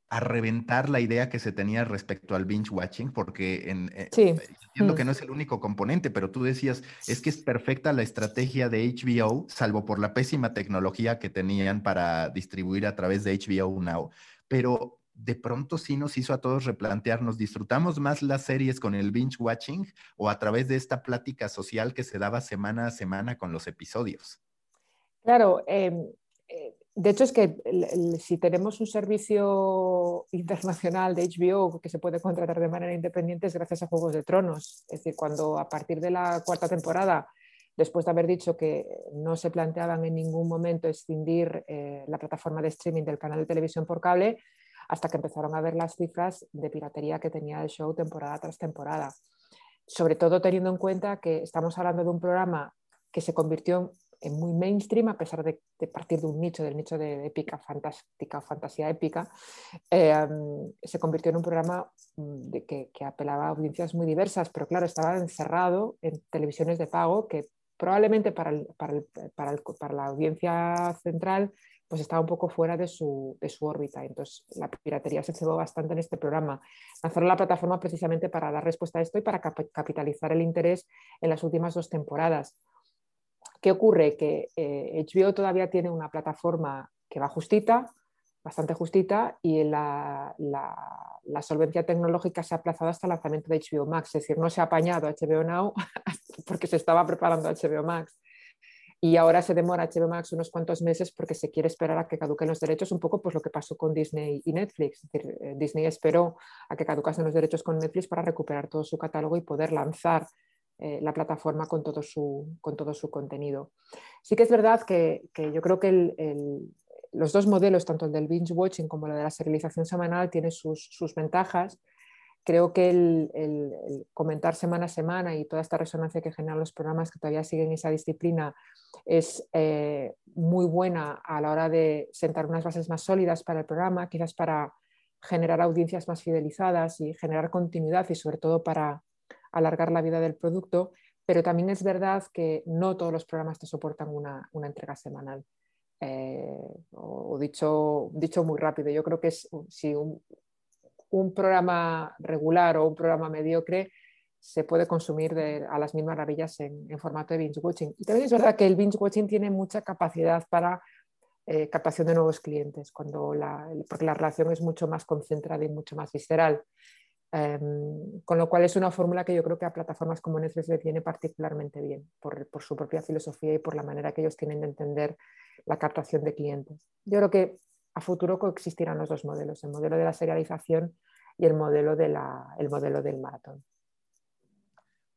a reventar la idea que se tenía respecto al binge watching, porque en, eh, entiendo que mm. no es el único componente, pero tú decías, es que es perfecta la estrategia de HBO, salvo por la pésima tecnología que tenían para distribuir a través de HBO Now. Pero de pronto sí nos hizo a todos replantearnos, ¿disfrutamos más las series con el binge watching o a través de esta plática social que se daba semana a semana con los episodios? Claro, em, eh, De hecho, es que si tenemos un servicio internacional de HBO que se puede contratar de manera independiente es gracias a Juegos de Tronos. Es decir, cuando a partir de la cuarta temporada, después de haber dicho que no se planteaban en ningún momento escindir eh, la plataforma de streaming del canal de televisión por cable, hasta que empezaron a ver las cifras de piratería que tenía el show temporada tras temporada. Sobre todo teniendo en cuenta que estamos hablando de un programa que se convirtió muy mainstream, a pesar de, partir de un nicho, del nicho de épica, fantástica, fantasía épica, eh, se convirtió en un programa mm, de que, apelaba a audiencias muy diversas, pero claro, estaba encerrado en televisiones de pago que probablemente para, para, la audiencia central pues estaba un poco fuera de su, de su, órbita. Entonces, la piratería se cebó bastante en este programa. Lanzaron la plataforma precisamente para dar respuesta a esto y para capitalizar el interés en las últimas dos temporadas. ¿Qué ocurre? Que HBO eh, todavía tiene una plataforma que va justita, bastante justita, y la, solvencia tecnológica se ha aplazado hasta el lanzamiento de HBO Max, es decir, no se ha apañado HBO Now porque se estaba preparando HBO Max. Y ahora se demora HBO Max unos cuantos meses porque se quiere esperar a que caduquen los derechos, un poco pues lo que pasó con Disney y Netflix. Es decir, eh, Disney esperó a que caducasen los derechos con Netflix para recuperar todo su catálogo y poder lanzar eh, la plataforma con todo, su, con todo su contenido. Sí que es verdad que, yo creo que los dos modelos, tanto el del binge watching como el de la serialización semanal, tienen sus, ventajas. Creo que el, comentar semana a semana y toda esta resonancia que generan los programas que todavía siguen esa disciplina es eh, muy buena a la hora de sentar unas bases más sólidas para el programa, quizás para generar audiencias más fidelizadas y generar continuidad y sobre todo para, alargar la vida del producto, pero también es verdad que no todos los programas te soportan una, entrega semanal. Eh, o, dicho, dicho muy rápido, yo creo que es, si un, programa regular o un programa mediocre se puede consumir a las mil maravillas en, formato de binge watching. Y también es verdad que el binge watching tiene mucha capacidad para eh, captación de nuevos clientes, cuando la, porque la relación es mucho más concentrada y mucho más visceral. Em, con lo cual es una fórmula que yo creo que a plataformas como Netflix le viene particularmente bien por, su propia filosofía y por la manera que ellos tienen de entender la captación de clientes. Yo creo que a futuro coexistirán los dos modelos, el modelo de la serialización y el modelo, de el modelo del maratón.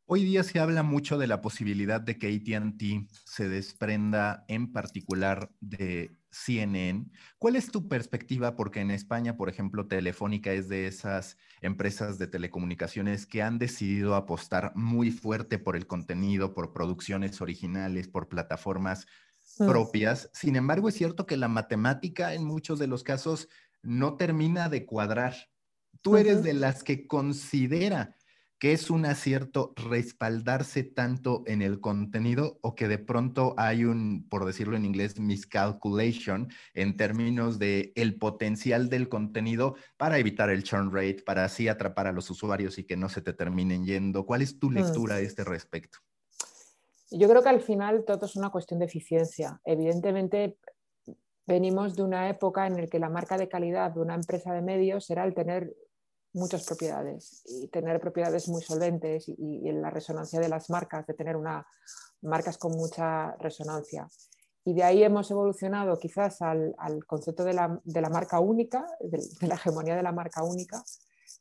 Hoy día se habla mucho de la posibilidad de que ATT se desprenda en particular de CNN. ¿Cuál es tu perspectiva? Porque en España, por ejemplo, Telefónica es de esas empresas de telecomunicaciones que han decidido apostar muy fuerte por el contenido, por producciones originales, por plataformas mm. propias. Sin embargo, es cierto que la matemática en muchos de los casos no termina de cuadrar. Tú eres de las que considera que es un acierto respaldarse tanto en el contenido o que de pronto hay un, por decirlo en inglés, miscalculation en términos de el potencial del contenido para evitar el churn rate, para así atrapar a los usuarios y que no se te terminen yendo. ¿Cuál es tu mm. lectura a este respecto? Yo creo que al final todo es una cuestión de eficiencia. Evidentemente, venimos de una época en la que la marca de calidad de una empresa de medios era el tener muchas propiedades y tener propiedades muy solventes y, en la resonancia de las marcas, de tener una, marcas con mucha resonancia. Y de ahí hemos evolucionado quizás al, concepto de la, marca única, de, la hegemonía de la marca única,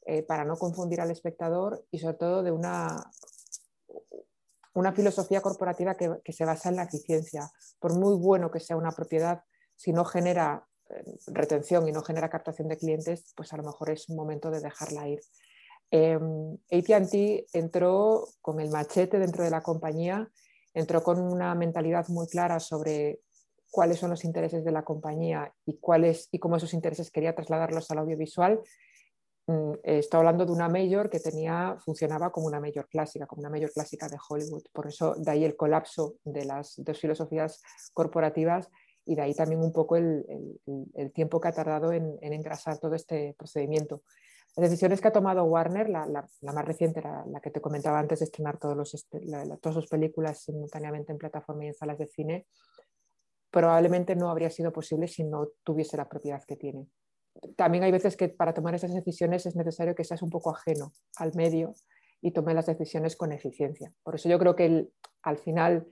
eh, para no confundir al espectador y sobre todo de una, una filosofía corporativa que, que se basa en la eficiencia. Por muy bueno que sea una propiedad, si no genera retención y no genera captación de clientes, pues a lo mejor es un momento de dejarla ir. Eh, ATT entró con el machete dentro de la compañía, entró con una mentalidad muy clara sobre cuáles son los intereses de la compañía y, cuáles, y cómo esos intereses quería trasladarlos al audiovisual. Mm, estoy hablando de una mayor que tenía, funcionaba como una mayor clásica, como una mayor clásica de Hollywood. Por eso de ahí el colapso de las dos filosofías corporativas y de ahí también un poco el, tiempo que ha tardado en, engrasar todo este procedimiento. Las decisiones que ha tomado Warner, la, más reciente, la, la, que te comentaba antes de estrenar todos los, este, todas sus películas simultáneamente en plataforma y en salas de cine, probablemente no habría sido posible si no tuviese la propiedad que tiene. También hay veces que para tomar esas decisiones es necesario que seas un poco ajeno al medio y tome las decisiones con eficiencia. Por eso yo creo que al final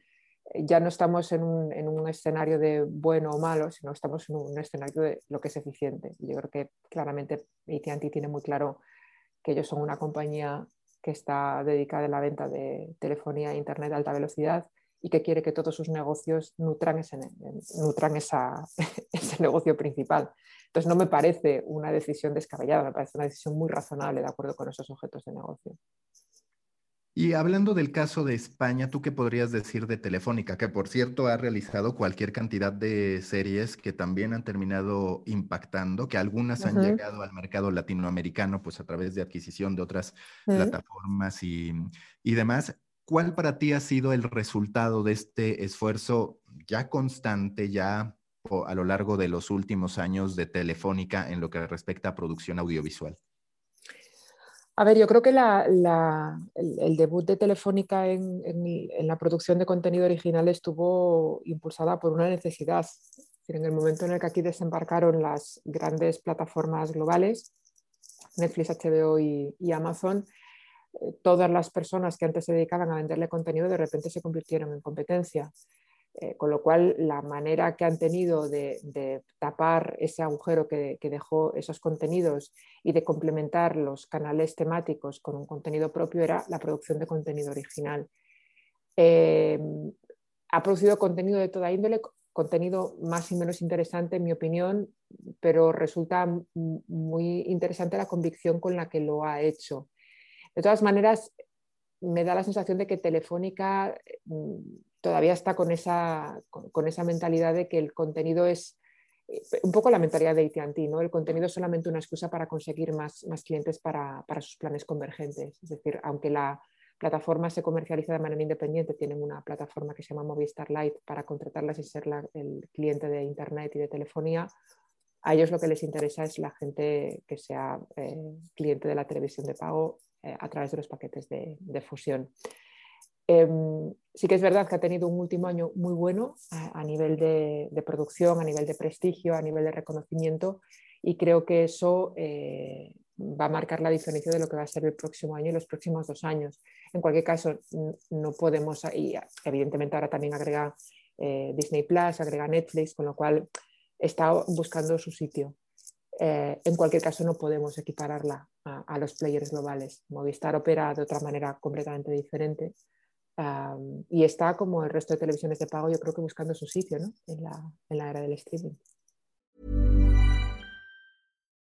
ya no estamos en un, escenario de bueno o malo, sino estamos en un escenario de lo que es eficiente. Yo creo que claramente ATT tiene muy claro que ellos son una compañía que está dedicada a la venta de telefonía e internet de alta velocidad y que quiere que todos sus negocios nutran ese, nutran ese negocio principal. Entonces no me parece una decisión descabellada, me parece una decisión muy razonable de acuerdo con esos objetos de negocio. Y hablando del caso de España, ¿tú qué podrías decir de Telefónica? Que por cierto ha realizado cualquier cantidad de series que también han terminado impactando, que algunas han llegado al mercado latinoamericano pues a través de adquisición de otras plataformas y, y demás. ¿Cuál para ti ha sido el resultado de este esfuerzo ya constante, ya a lo largo de los últimos años de Telefónica en lo que respecta a producción audiovisual? A ver, yo creo que el, debut de Telefónica en, la producción de contenido original estuvo impulsada por una necesidad. En el momento en el que aquí desembarcaron las grandes plataformas globales, Netflix, HBO y, Amazon, eh, todas las personas que antes se dedicaban a venderle contenido de repente se convirtieron en competencia. Eh, con lo cual, la manera que han tenido de, tapar ese agujero que, dejó esos contenidos y de complementar los canales temáticos con un contenido propio era la producción de contenido original. Eh, ha producido contenido de toda índole, contenido más y menos interesante, en mi opinión, pero resulta muy interesante la convicción con la que lo ha hecho. De todas maneras, me da la sensación de que Telefónica mm, todavía está con esa, con, esa mentalidad de que el contenido es eh, un poco la mentalidad de ATT, ¿no? El contenido es solamente una excusa para conseguir más, más clientes para, para, sus planes convergentes. Es decir, aunque la plataforma se comercializa de manera independiente, tienen una plataforma que se llama Movistar Lite para contratarlas y ser el cliente de Internet y de telefonía. A ellos lo que les interesa es la gente que sea eh, cliente de la televisión de pago eh, a través de los paquetes de, de fusión. Em, sí que es verdad que ha tenido un último año muy bueno a, nivel de, producción, a nivel de prestigio, a nivel de reconocimiento y creo que eso eh, va a marcar la diferencia de lo que va a ser el próximo año y los próximos dos años. En cualquier caso, no podemos, y evidentemente ahora también agrega eh, Disney Plus, agrega Netflix, con lo cual está buscando su sitio. Eh, en cualquier caso, no podemos equipararla a, a los players globales. Movistar opera de otra manera completamente diferente Um, y está como el resto de televisiones de pago, yo creo que buscando su sitio ¿no? en, la, en la era del streaming.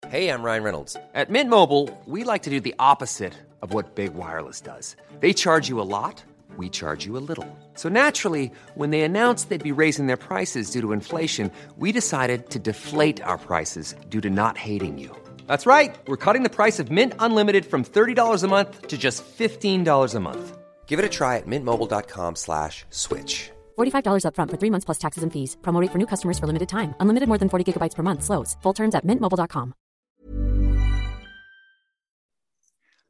Hey, I'm Ryan Reynolds. At Mint Mobile, we like to do the opposite of what Big Wireless does. They charge you a lot, we charge you a little. So naturally, when they announced they'd be raising their prices due to inflation, we decided to deflate our prices due to not hating you. That's right. We're cutting the price of Mint Unlimited from $30 a month to just $15 a month. Give it a try at mintmobile.com slash switch. $45 upfront for three months plus taxes and fees. Promote for new customers for limited time. Unlimited more than 40 gigabytes per month. Slows. Full terms at mintmobile.com.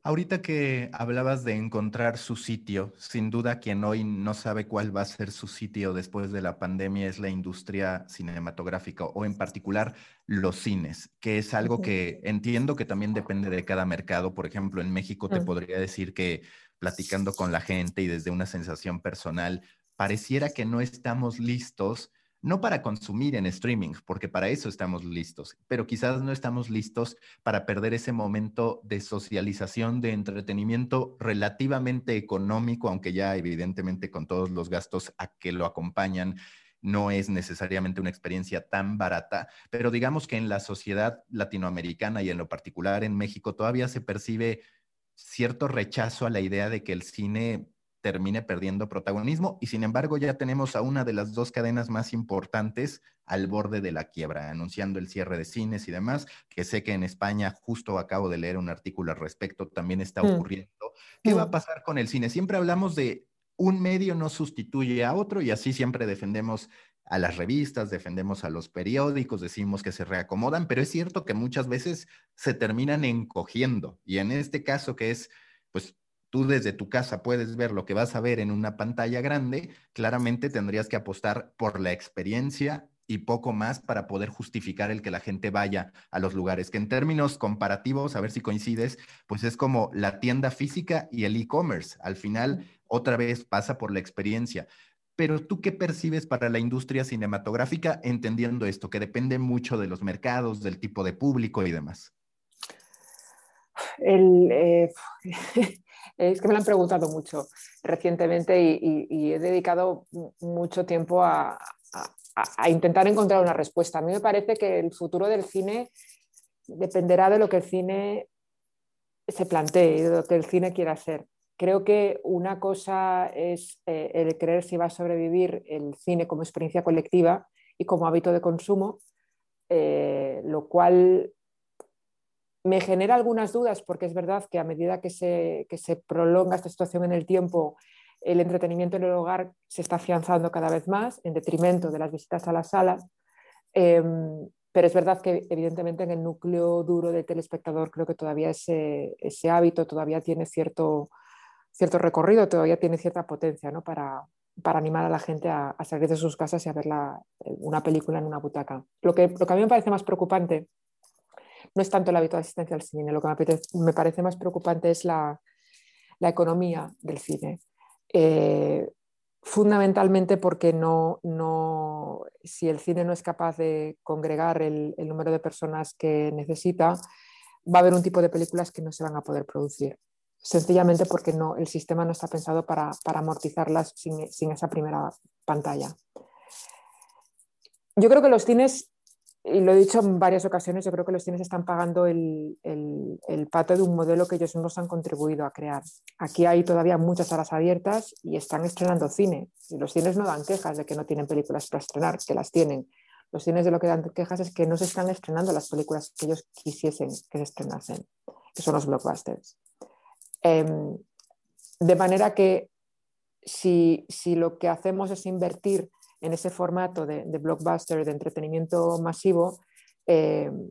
Ahorita que hablabas de encontrar su sitio, sin duda quien hoy no sabe cuál va a ser su sitio después de la pandemia es la industria cinematográfica o en particular los cines, que es algo que entiendo que también depende de cada mercado. Por ejemplo, en México te podría decir que platicando con la gente y desde una sensación personal, pareciera que no estamos listos, no para consumir en streaming, porque para eso estamos listos, pero quizás no estamos listos para perder ese momento de socialización, de entretenimiento relativamente económico, aunque ya evidentemente con todos los gastos a que lo acompañan, no es necesariamente una experiencia tan barata, pero digamos que en la sociedad latinoamericana y en lo particular en México todavía se percibe cierto rechazo a la idea de que el cine termine perdiendo protagonismo y sin embargo ya tenemos a una de las dos cadenas más importantes al borde de la quiebra, anunciando el cierre de cines y demás, que sé que en España, justo acabo de leer un artículo al respecto, también está mm. ocurriendo. ¿Qué va a mm. pasar con el cine? Siempre hablamos de un medio no sustituye a otro y así siempre defendemos a las revistas, defendemos a los periódicos, decimos que se reacomodan, pero es cierto que muchas veces se terminan encogiendo. Y en este caso que es, pues tú desde tu casa puedes ver lo que vas a ver en una pantalla grande, claramente tendrías que apostar por la experiencia y poco más para poder justificar el que la gente vaya a los lugares, que en términos comparativos, a ver si coincides, pues es como la tienda física y el e-commerce. Al final, otra vez pasa por la experiencia pero tú qué percibes para la industria cinematográfica entendiendo esto, que depende mucho de los mercados, del tipo de público y demás? Eh, es que me lo han preguntado mucho recientemente y, he dedicado mucho tiempo a, intentar encontrar una respuesta. A mí me parece que el futuro del cine dependerá de lo que el cine se plantee de lo que el cine quiera hacer. Creo que una cosa es eh, el creer si va a sobrevivir el cine como experiencia colectiva y como hábito de consumo, eh, lo cual me genera algunas dudas porque es verdad que a medida que se, se prolonga esta situación en el tiempo, el entretenimiento en el hogar se está afianzando cada vez más en detrimento de las visitas a las salas. Em, pero es verdad que evidentemente en el núcleo duro del telespectador creo que todavía ese, ese hábito todavía tiene cierto, cierto recorrido, todavía tiene cierta potencia ¿no? para, para animar a la gente a, salir de sus casas y a ver una película en una butaca. Lo que, lo que a mí me parece más preocupante no es tanto el hábito de asistencia al cine, lo que me, parece más preocupante es la, la economía del cine. Eh, fundamentalmente porque no, no, si el cine no es capaz de congregar el, número de personas que necesita, va a haber un tipo de películas que no se van a poder producir sencillamente porque no, el sistema no está pensado para, amortizarlas sin, esa primera pantalla. Yo creo que los cines, y lo he dicho en varias ocasiones, yo creo que los cines están pagando el, pato de un modelo que ellos mismos han contribuido a crear. Aquí hay todavía muchas salas abiertas y están estrenando cine. Y los cines no dan quejas de que no tienen películas para estrenar, que las tienen. Los cines de lo que dan quejas es que no se están estrenando las películas que ellos quisiesen que se estrenasen, que son los blockbusters. Em, de manera que si, lo que hacemos es invertir en ese formato de, blockbuster, de entretenimiento masivo, em,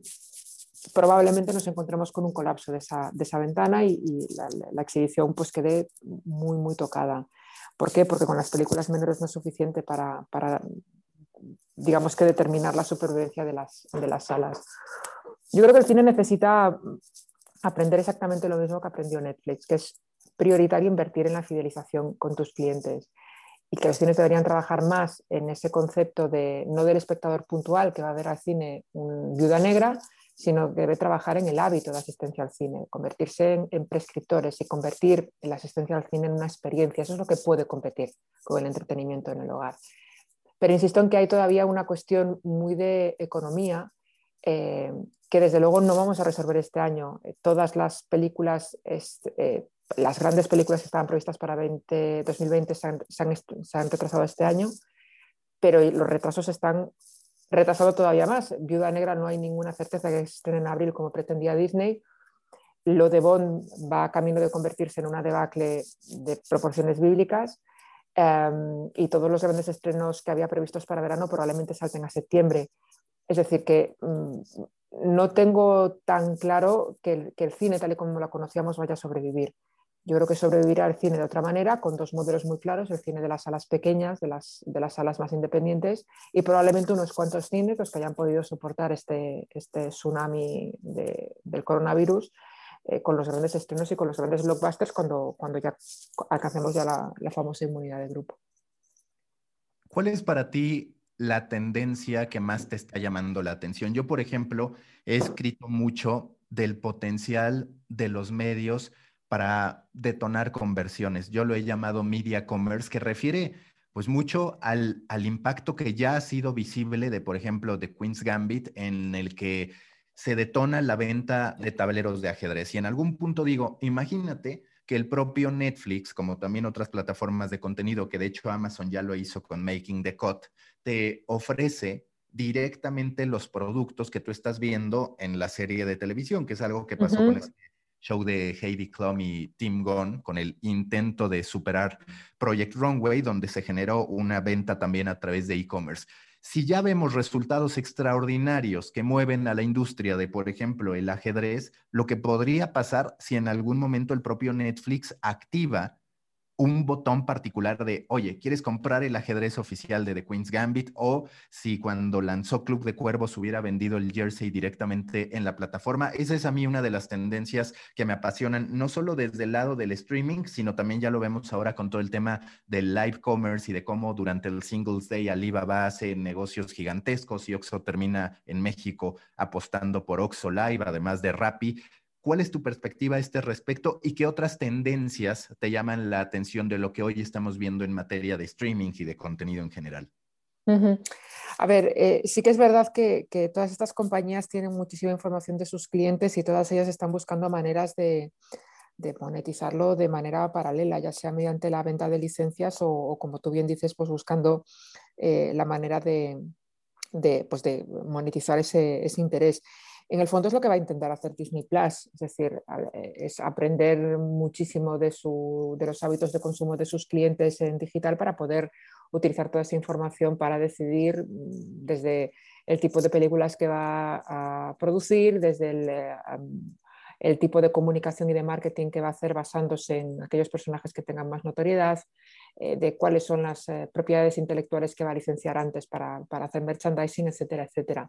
probablemente nos encontremos con un colapso de esa, ventana y, la, exhibición pues quede muy, muy tocada. ¿Por qué? Porque con las películas menores no es suficiente para, digamos que determinar la supervivencia de las, de las salas. Yo creo que el cine necesita aprender exactamente lo mismo que aprendió Netflix, que es prioritario invertir en la fidelización con tus clientes y que los cines deberían trabajar más en ese concepto de no del espectador puntual que va a ver al cine un viuda negra, sino que debe trabajar en el hábito de asistencia al cine, convertirse en, prescriptores y convertir la asistencia al cine en una experiencia. Eso es lo que puede competir con el entretenimiento en el hogar. Pero insisto en que hay todavía una cuestión muy de economía eh, que desde luego no vamos a resolver este año. Eh, todas las películas, eh, las grandes películas que estaban previstas para 2020 se han, retrasado este año, pero los retrasos están retrasados todavía más. Viuda Negra no hay ninguna certeza que estén en abril como pretendía Disney. Lo de Bond va camino de convertirse en una debacle de proporciones bíblicas. Em, y todos los grandes estrenos que había previstos para verano probablemente salten a septiembre. Es decir, que mm, no tengo tan claro que el, cine, tal y como lo conocíamos, vaya a sobrevivir. Yo creo que sobrevivirá el cine de otra manera, con dos modelos muy claros, el cine de las salas pequeñas, de las, de las salas más independientes, y probablemente unos cuantos cines los que hayan podido soportar este, este tsunami del coronavirus, eh, con los grandes estrenos y con los grandes blockbusters cuando, cuando ya alcancemos ya la, la famosa inmunidad de grupo. ¿Cuál es para ti la tendencia que más te está llamando la atención? Yo, por ejemplo, he escrito mucho del potencial de los medios para detonar conversiones. Yo lo he llamado media commerce, que refiere pues mucho al, al impacto que ya ha sido visible de, por ejemplo, de Queen's Gambit, en el que se detona la venta de tableros de ajedrez. Y en algún punto digo, imagínate que el propio Netflix, como también otras plataformas de contenido, que de hecho Amazon ya lo hizo con Making the Cut, te ofrece directamente los productos que tú estás viendo en la serie de televisión, que es algo que pasó con este show de Heidi Klum y Tim Gunn, con el intento de superar Project Runway, donde se generó una venta también a través de e-commerce. Si ya vemos resultados extraordinarios que mueven a la industria de, por ejemplo, el ajedrez, lo que podría pasar si en algún momento el propio Netflix activa un botón particular de, oye, ¿quieres comprar el ajedrez oficial de The Queen's Gambit? O si cuando lanzó Club de Cuervos hubiera vendido el jersey directamente en la plataforma. Esa es a mí una de las tendencias que me apasionan, no solo desde el lado del streaming, sino también ya lo vemos ahora con todo el tema del live commerce y de cómo durante el Singles Day Alibaba hace negocios gigantescos y Oxxo termina en México apostando por Oxxo Live, además de Rappi. ¿Cuál es tu perspectiva a este respecto y qué otras tendencias te llaman la atención de lo que hoy estamos viendo en materia de streaming y de contenido en general? A ver, eh, sí que es verdad que, todas estas compañías tienen muchísima información de sus clientes y todas ellas están buscando maneras de, monetizarlo de manera paralela, ya sea mediante la venta de licencias o, como tú bien dices, pues buscando eh, la manera de, pues de monetizar ese, ese interés en el fondo es lo que va a intentar hacer Disney Plus, es decir, eh, es aprender muchísimo de, los hábitos de consumo de sus clientes en digital para poder utilizar toda esa información para decidir mm, desde el tipo de películas que va a producir, desde el, eh, tipo de comunicación y de marketing que va a hacer basándose en aquellos personajes que tengan más notoriedad, eh, de cuáles son las propiedades intelectuales que va a licenciar antes para, para hacer merchandising, etcétera, etcétera.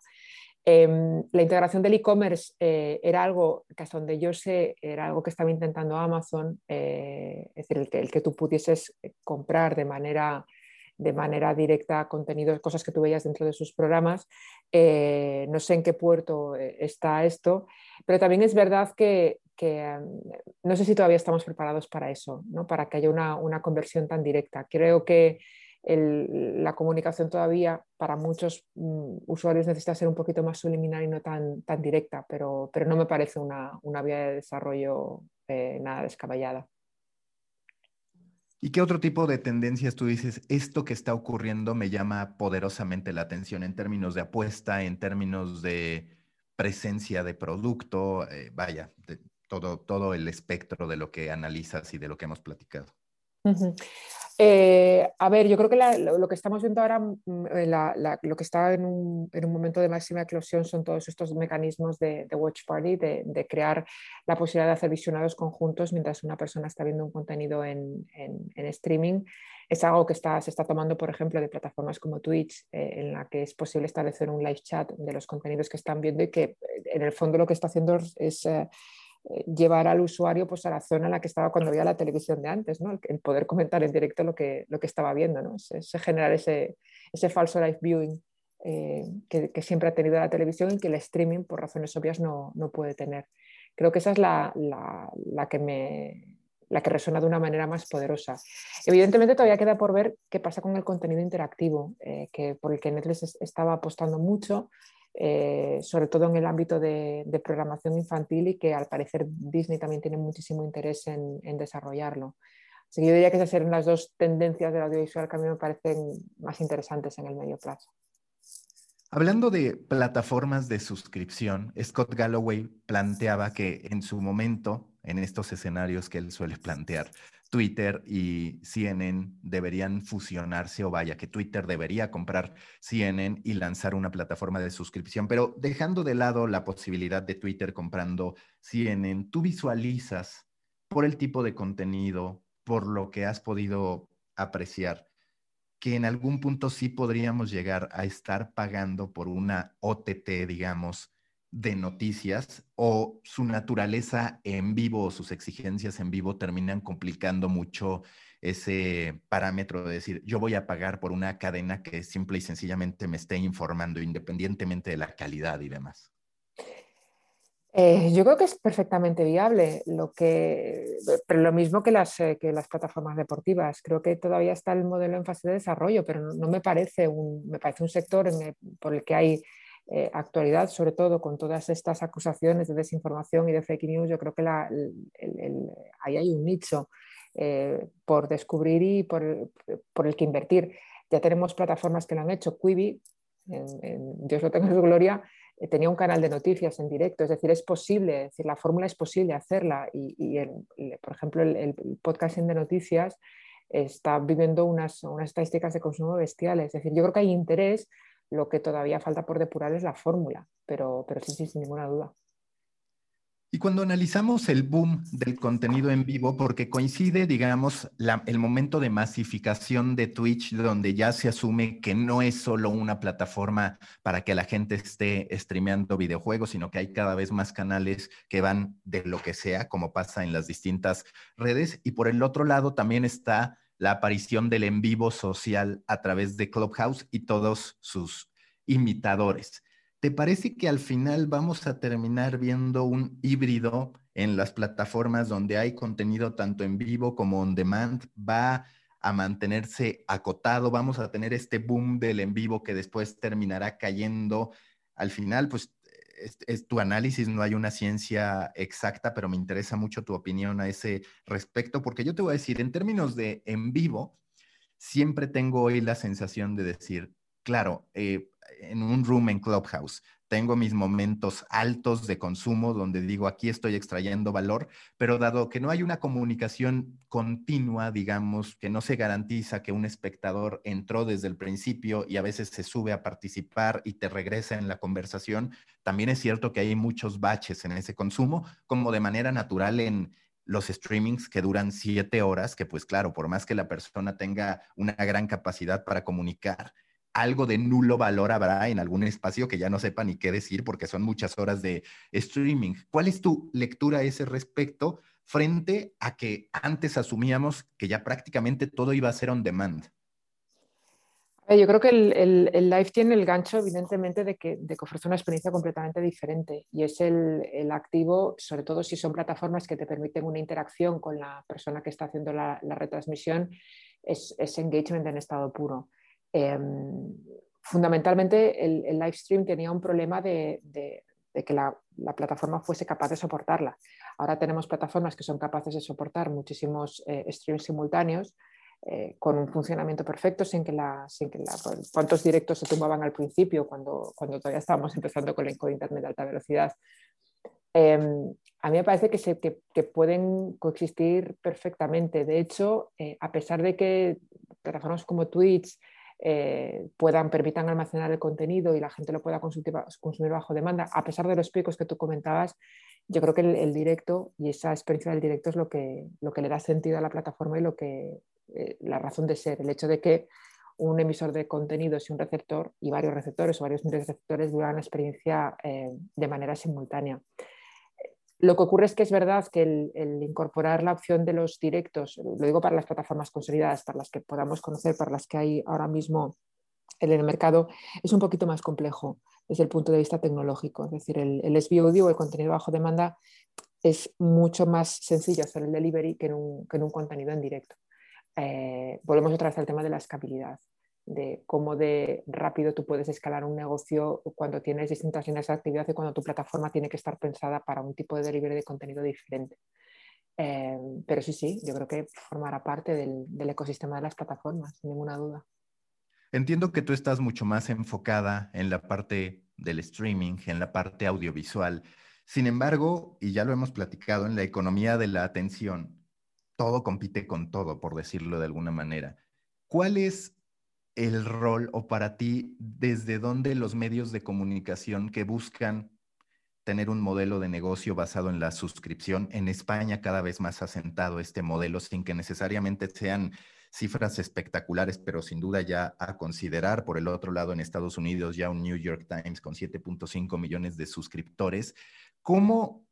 Em, la integración del e-commerce eh, era algo que hasta donde yo sé era algo que estaba intentando Amazon, eh, es decir, el que, tú pudieses comprar de manera, de manera directa contenidos, cosas que tú veías dentro de sus programas. Eh, no sé en qué puerto está esto, pero también es verdad que, em, no sé si todavía estamos preparados para eso, ¿no? para que haya una, una conversión tan directa. Creo que la comunicación todavía para muchos mm, usuarios necesita ser un poquito más subliminal y no tan, tan directa, pero, pero no me parece una, una vía de desarrollo eh, nada descabellada. ¿Y qué otro tipo de tendencias tú dices, esto que está ocurriendo me llama poderosamente la atención en términos de apuesta, en términos de presencia de producto, eh, vaya, todo, todo el espectro de lo que analizas y de lo que hemos platicado? Eh, a ver, yo creo que lo, que estamos viendo ahora, mm, eh, lo que está en un, momento de máxima eclosión son todos estos mecanismos de, Watch Party, de, crear la posibilidad de hacer visionados conjuntos mientras una persona está viendo un contenido en, streaming. Es algo que se está tomando, por ejemplo, de plataformas como Twitch, eh, en la que es posible establecer un live chat de los contenidos que están viendo y que en el fondo lo que está haciendo es llevar al usuario pues, a la zona en la que estaba cuando veía la televisión de antes, ¿no? el, poder comentar en directo lo que, lo que estaba viendo, ¿no? se, generar ese, ese, falso live viewing eh, que, que, siempre ha tenido la televisión y que el streaming, por razones obvias, no, no puede tener. Creo que esa es la, la, la, que me, la que resuena de una manera más poderosa. Evidentemente todavía queda por ver qué pasa con el contenido interactivo, eh, que, por el que Netflix estaba apostando mucho eh, sobre todo en el ámbito de, programación infantil y que al parecer Disney también tiene muchísimo interés en, desarrollarlo. Así que yo diría que esas serían las dos tendencias del audiovisual que a mí me parecen más interesantes en el medio plazo. Hablando de plataformas de suscripción, Scott Galloway planteaba que en su momento, en estos escenarios que él suele plantear, Twitter y CNN deberían fusionarse o vaya, que Twitter debería comprar CNN y lanzar una plataforma de suscripción. Pero dejando de lado la posibilidad de Twitter comprando CNN, ¿tú visualizas por el tipo de contenido, por lo que has podido apreciar, que en algún punto sí podríamos llegar a estar pagando por una OTT, digamos, de noticias o su naturaleza en vivo o sus exigencias en vivo terminan complicando mucho ese parámetro de decir, yo voy a pagar por una cadena que simple y sencillamente me esté informando independientemente de la calidad y demás? Eh, yo creo que es perfectamente viable, lo que, pero lo mismo que las, eh, que las plataformas deportivas. Creo que todavía está el modelo en fase de desarrollo, pero no, me, parece un, me parece un sector por el que hay eh, actualidad, sobre todo con todas estas acusaciones de desinformación y de fake news, yo creo que ahí hay un nicho eh, por descubrir y por, el que invertir. Ya tenemos plataformas que lo han hecho. Quibi, Dios lo tenga en su gloria, eh, tenía un canal de noticias en directo, es decir, es posible, decir, la fórmula es posible hacerla y, por ejemplo, el, podcasting de noticias está viviendo unas, unas estadísticas de consumo bestiales. Es decir, yo creo que hay interés lo que todavía falta por depurar es la fórmula, pero, pero sí, sí, sin ninguna duda. Y cuando analizamos el boom del contenido en vivo, porque coincide, digamos, el momento de masificación de Twitch, donde ya se asume que no es solo una plataforma para que la gente esté streameando videojuegos, sino que hay cada vez más canales que van de lo que sea, como pasa en las distintas redes. Y por el otro lado también está la aparición del en vivo social a través de Clubhouse y todos sus imitadores. ¿Te parece que al final vamos a terminar viendo un híbrido en las plataformas donde hay contenido tanto en vivo como on demand? ¿Va a mantenerse acotado? ¿Vamos a tener este boom del en vivo que después terminará cayendo? Al final, pues es, tu análisis, no hay una ciencia exacta, pero me interesa mucho tu opinión a ese respecto, porque yo te voy a decir, en términos de en vivo, siempre tengo hoy la sensación de decir, claro, eh, en un room en Clubhouse. Tengo mis momentos altos de consumo donde digo, aquí estoy extrayendo valor, pero dado que no hay una comunicación continua, digamos, que no se garantiza que un espectador entró desde el principio y a veces se sube a participar y te regresa en la conversación, también es cierto que hay muchos baches en ese consumo, como de manera natural en, los streamings que duran siete horas, que pues claro, por más que la persona tenga una gran capacidad para comunicar, algo de nulo valor habrá en algún espacio que ya no sepa ni qué decir porque son muchas horas de streaming. ¿Cuál es tu lectura a ese respecto frente a que antes asumíamos que ya prácticamente todo iba a ser on demand? Yo creo que el, live tiene el gancho, evidentemente, de que, ofrece una experiencia completamente diferente y es el, activo, sobre todo si son plataformas que te permiten una interacción con la persona que está haciendo la, retransmisión, es, es engagement en estado puro. Em, fundamentalmente el, live stream tenía un problema de, que la, plataforma fuese capaz de soportarla. Ahora tenemos plataformas que son capaces de soportar muchísimos eh, streams simultáneos eh, con un funcionamiento perfecto sin que, la, sin que cuántos directos se tumbaban al principio cuando, cuando todavía estábamos empezando con, el, con Internet de alta velocidad. Em, a mí me parece que, se, que, pueden coexistir perfectamente. De hecho, eh, a pesar de que plataformas como Twitch eh, puedan, permitan almacenar el contenido y la gente lo pueda consumir, bajo demanda, a pesar de los picos que tú comentabas, yo creo que el, directo y esa experiencia del directo es lo que, lo que le da sentido a la plataforma y lo que, eh, la razón de ser, el hecho de que un emisor de contenidos y un receptor y varios receptores o varios miles de receptores duran la experiencia eh, de manera simultánea. Lo que ocurre es que es verdad que el, incorporar la opción de los directos, lo digo para las plataformas consolidadas, para las que podamos conocer, para las que hay ahora mismo en el mercado, es un poquito más complejo desde el punto de vista tecnológico. Es decir, el, el SVOD o el contenido bajo demanda es mucho más sencillo hacer el delivery que en un, contenido en directo. Eh, volvemos otra vez al tema de la escalabilidad de cómo de rápido tú puedes escalar un negocio cuando tienes distintas líneas de actividad y cuando tu plataforma tiene que estar pensada para un tipo de delivery de contenido diferente. Eh, pero sí, sí, yo creo que formará parte del, del, ecosistema de las plataformas, sin ninguna duda. Entiendo que tú estás mucho más enfocada en la parte del streaming, en la parte audiovisual. Sin embargo, y ya lo hemos platicado, en la economía de la atención, todo compite con todo, por decirlo de alguna manera. ¿Cuál es el rol o para ti desde dónde los medios de comunicación que buscan tener un modelo de negocio basado en la suscripción. En España cada vez más asentado este modelo sin que necesariamente sean cifras espectaculares, pero sin duda ya a considerar. Por el otro lado, en Estados Unidos ya un New York Times con 7.5 millones de suscriptores. ¿Cómo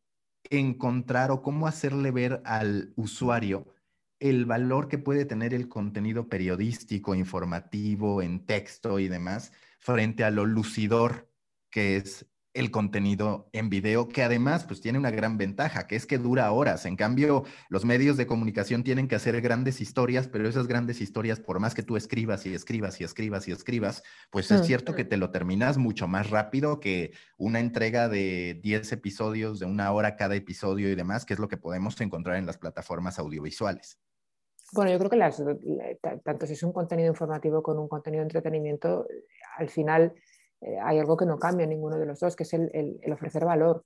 encontrar o cómo hacerle ver al usuario el valor que puede tener el contenido periodístico, informativo, en texto y demás, frente a lo lucidor que es el contenido en video, que además pues tiene una gran ventaja, que es que dura horas. En cambio, los medios de comunicación tienen que hacer grandes historias, pero esas grandes historias, por más que tú escribas y escribas y escribas y escribas, pues es cierto que te lo terminas mucho más rápido que una entrega de 10 episodios de una hora cada episodio y demás, que es lo que podemos encontrar en las plataformas audiovisuales. Bueno, yo creo que las, tanto si es un contenido informativo como un contenido de entretenimiento, al final eh, hay algo que no cambia en ninguno de los dos, que es el, ofrecer valor.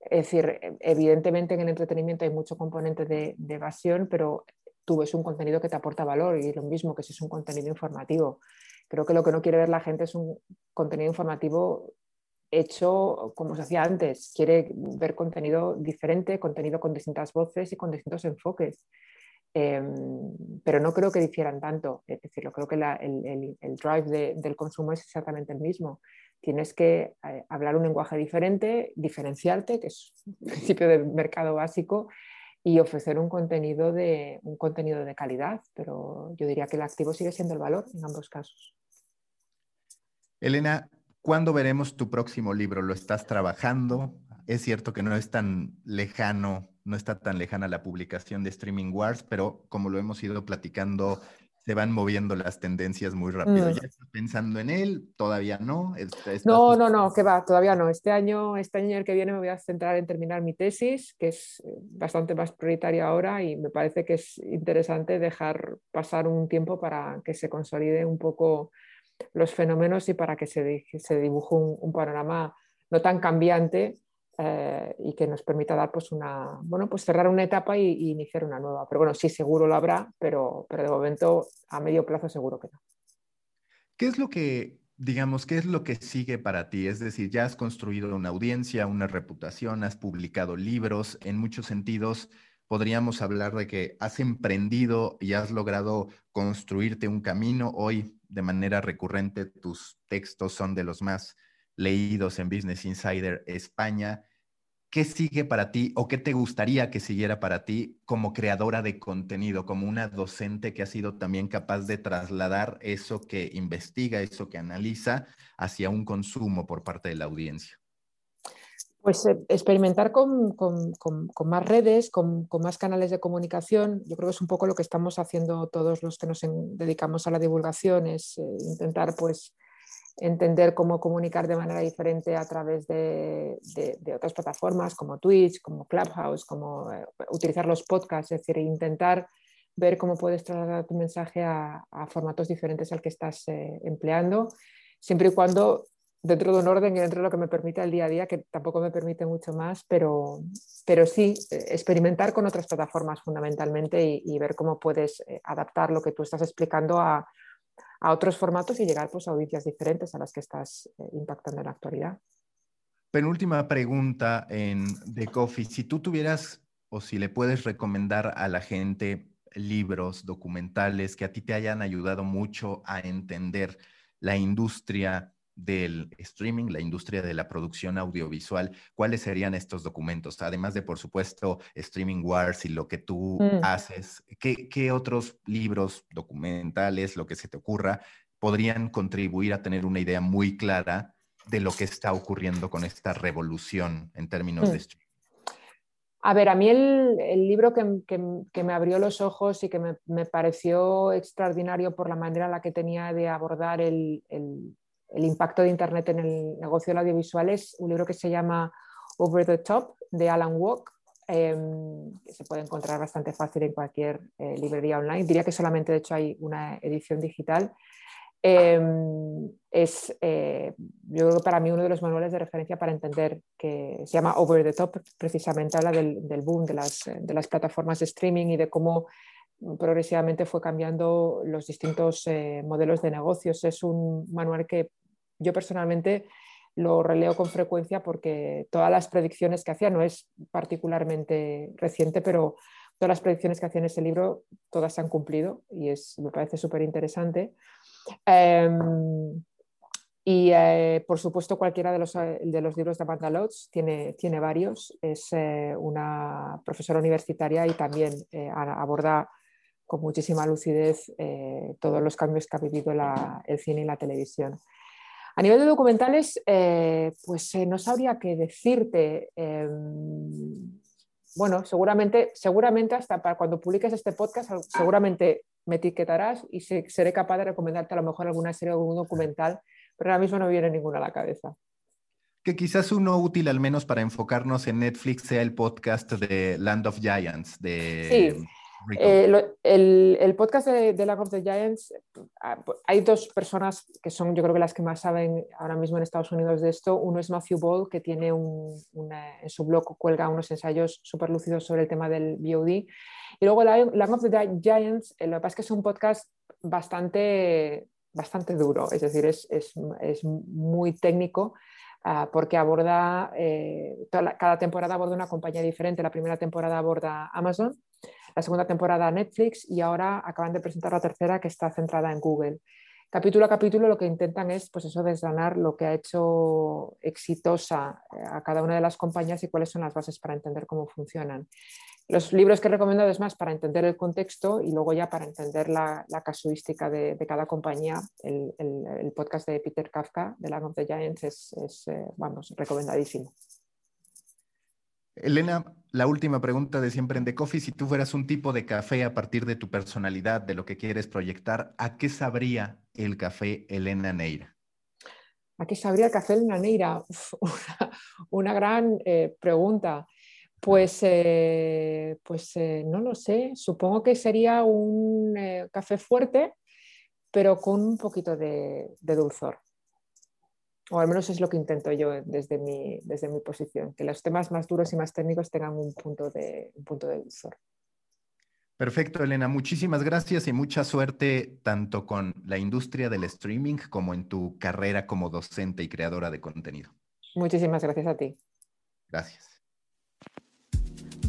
Es decir, evidentemente en el entretenimiento hay mucho componente de, evasión, pero tú ves un contenido que te aporta valor y lo mismo que si es un contenido informativo. Creo que lo que no quiere ver la gente es un contenido informativo hecho como se hacía antes, quiere ver contenido diferente, contenido con distintas voces y con distintos enfoques. Em, pero no creo que difieran tanto, es decir, creo que el, drive del consumo es exactamente el mismo. Tienes que eh, hablar un lenguaje diferente, diferenciarte, que es un principio de mercado básico, y ofrecer un contenido de, un contenido de calidad, pero yo diría que el activo sigue siendo el valor en ambos casos. Elena, ¿cuándo veremos tu próximo libro? ¿Lo estás trabajando? Es cierto que no es tan lejano, no está tan lejana la publicación de Streaming Wars, pero como lo hemos ido platicando se van moviendo las tendencias muy rápido. Mm. ¿Ya estás pensando en él? ¿Todavía no? No, no, no, que va, todavía no. Este año, este año el que viene me voy a centrar en terminar mi tesis, que es eh, bastante más prioritaria ahora y me parece que es interesante dejar pasar un tiempo para que se consolide un poco los fenómenos y para que se, se dibuje un panorama no tan cambiante eh, y que nos permita dar pues una, bueno, pues cerrar una etapa y, iniciar una nueva. Pero bueno, sí, seguro lo habrá, pero, pero de momento a medio plazo seguro que no. ¿Qué es lo que, digamos, qué es lo que sigue para ti? Es decir, ya has construido una audiencia, una reputación, has publicado libros, en muchos sentidos podríamos hablar de que has emprendido y has logrado construirte un camino. Hoy, de manera recurrente, tus textos son de los más leídos en Business Insider España. ¿Qué sigue para ti o qué te gustaría que siguiera para ti como creadora de contenido, como una docente que ha sido también capaz de trasladar eso que investiga, eso que analiza hacia un consumo por parte de la audiencia? Pues eh, experimentar con, más redes, con, más canales de comunicación. Yo creo que es un poco lo que estamos haciendo todos los que nos dedicamos a la divulgación, es eh, intentar pues entender cómo comunicar de manera diferente a través de, otras plataformas como Twitch, como Clubhouse, como eh, utilizar los podcasts, es decir, intentar ver cómo puedes trasladar tu mensaje a, formatos diferentes al que estás eh, empleando, siempre y cuando dentro de un orden y dentro de lo que me permite el día a día, que tampoco me permite mucho más, pero, pero sí eh, experimentar con otras plataformas fundamentalmente y ver cómo puedes adaptar lo que tú estás explicando a, a otros formatos y llegar pues, a audiencias diferentes a las que estás eh, impactando en la actualidad. Penúltima pregunta en The Coffee. Si tú tuvieras o si le puedes recomendar a la gente libros, documentales que a ti te hayan ayudado mucho a entender la industria del streaming, la industria de la producción audiovisual, ¿cuáles serían estos documentos? Además de, por supuesto, Streaming Wars y lo que tú mm. haces, ¿qué, otros libros, documentales, lo que se te ocurra, podrían contribuir a tener una idea muy clara de lo que está ocurriendo con esta revolución en términos de mm. streaming? A ver, a mí el, libro que, me abrió los ojos y que me, pareció extraordinario por la manera en la que tenía de abordar el, el impacto de Internet en el negocio del audiovisual es un libro que se llama Over the Top de Alan Walk, em, que se puede encontrar bastante fácil en cualquier eh, librería online. Diría que solamente de hecho hay una edición digital. Em, es, eh, yo creo que para mí uno de los manuales de referencia para entender que se llama Over the Top, precisamente habla del, boom de las, de las, plataformas de streaming y de cómo progresivamente fue cambiando los distintos eh, modelos de negocios. Es un manual que yo personalmente lo releo con frecuencia porque todas las predicciones que hacía, no es particularmente reciente, pero todas las predicciones que hacía en ese libro, todas se han cumplido y es, me parece súper interesante. Em, y eh, por supuesto, cualquiera de los, de los libros de Amanda Lodge tiene, tiene varios. Es eh, una profesora universitaria y también eh, aborda con muchísima lucidez todos los cambios que ha vivido el cine y la televisión. A nivel de documentales, eh, pues eh, no sabría qué decirte. Em, bueno, seguramente, seguramente hasta para cuando publiques este podcast, seguramente me etiquetarás y seré capaz de recomendarte a lo mejor alguna serie o algún documental, pero ahora mismo no viene ninguna a la cabeza. Que quizás uno útil, al menos para enfocarnos en Netflix, sea el podcast de Land of Giants. De... Sí, eh, el, podcast de, de Lack of the Giants, ah, hay dos personas que son yo creo que las que más saben ahora mismo en Estados Unidos de esto. Uno es Matthew Ball, que tiene un, en su blog cuelga unos ensayos súper lúcidos sobre el tema del VOD. Y luego Lack of the Giants, eh, lo que pasa es que es un podcast bastante, bastante duro, es decir, es, es, es muy técnico ah, porque aborda, eh, cada temporada aborda una compañía diferente. La primera temporada aborda Amazon, la segunda temporada Netflix y ahora acaban de presentar la tercera que está centrada en Google capítulo a capítulo lo que intentan es pues eso desgranar lo que ha hecho exitosa eh, a cada una de las compañías y cuáles son las bases para entender cómo funcionan. Los libros que he recomendado es más para entender el contexto y luego ya para entender la, casuística de, cada compañía. El, podcast de Peter Kafka de Land of the Giants es, eh, vamos, recomendadísimo. Elena, la última pregunta de siempre en The Coffee. Si tú fueras un tipo de café a partir de tu personalidad, de lo que quieres proyectar, ¿a qué sabría el café Elena Neira? ¿A qué sabría el café Elena Neira? una, gran eh, pregunta. Pues, eh, pues eh, no lo sé. Supongo que sería un café fuerte, pero con un poquito de dulzor o al menos es lo que intento yo desde mi, desde mi posición, que los temas más duros y más técnicos tengan un punto de, un punto de visor. Perfecto, Elena. Muchísimas gracias y mucha suerte tanto con la industria del streaming como en tu carrera como docente y creadora de contenido. Muchísimas gracias a ti. Gracias.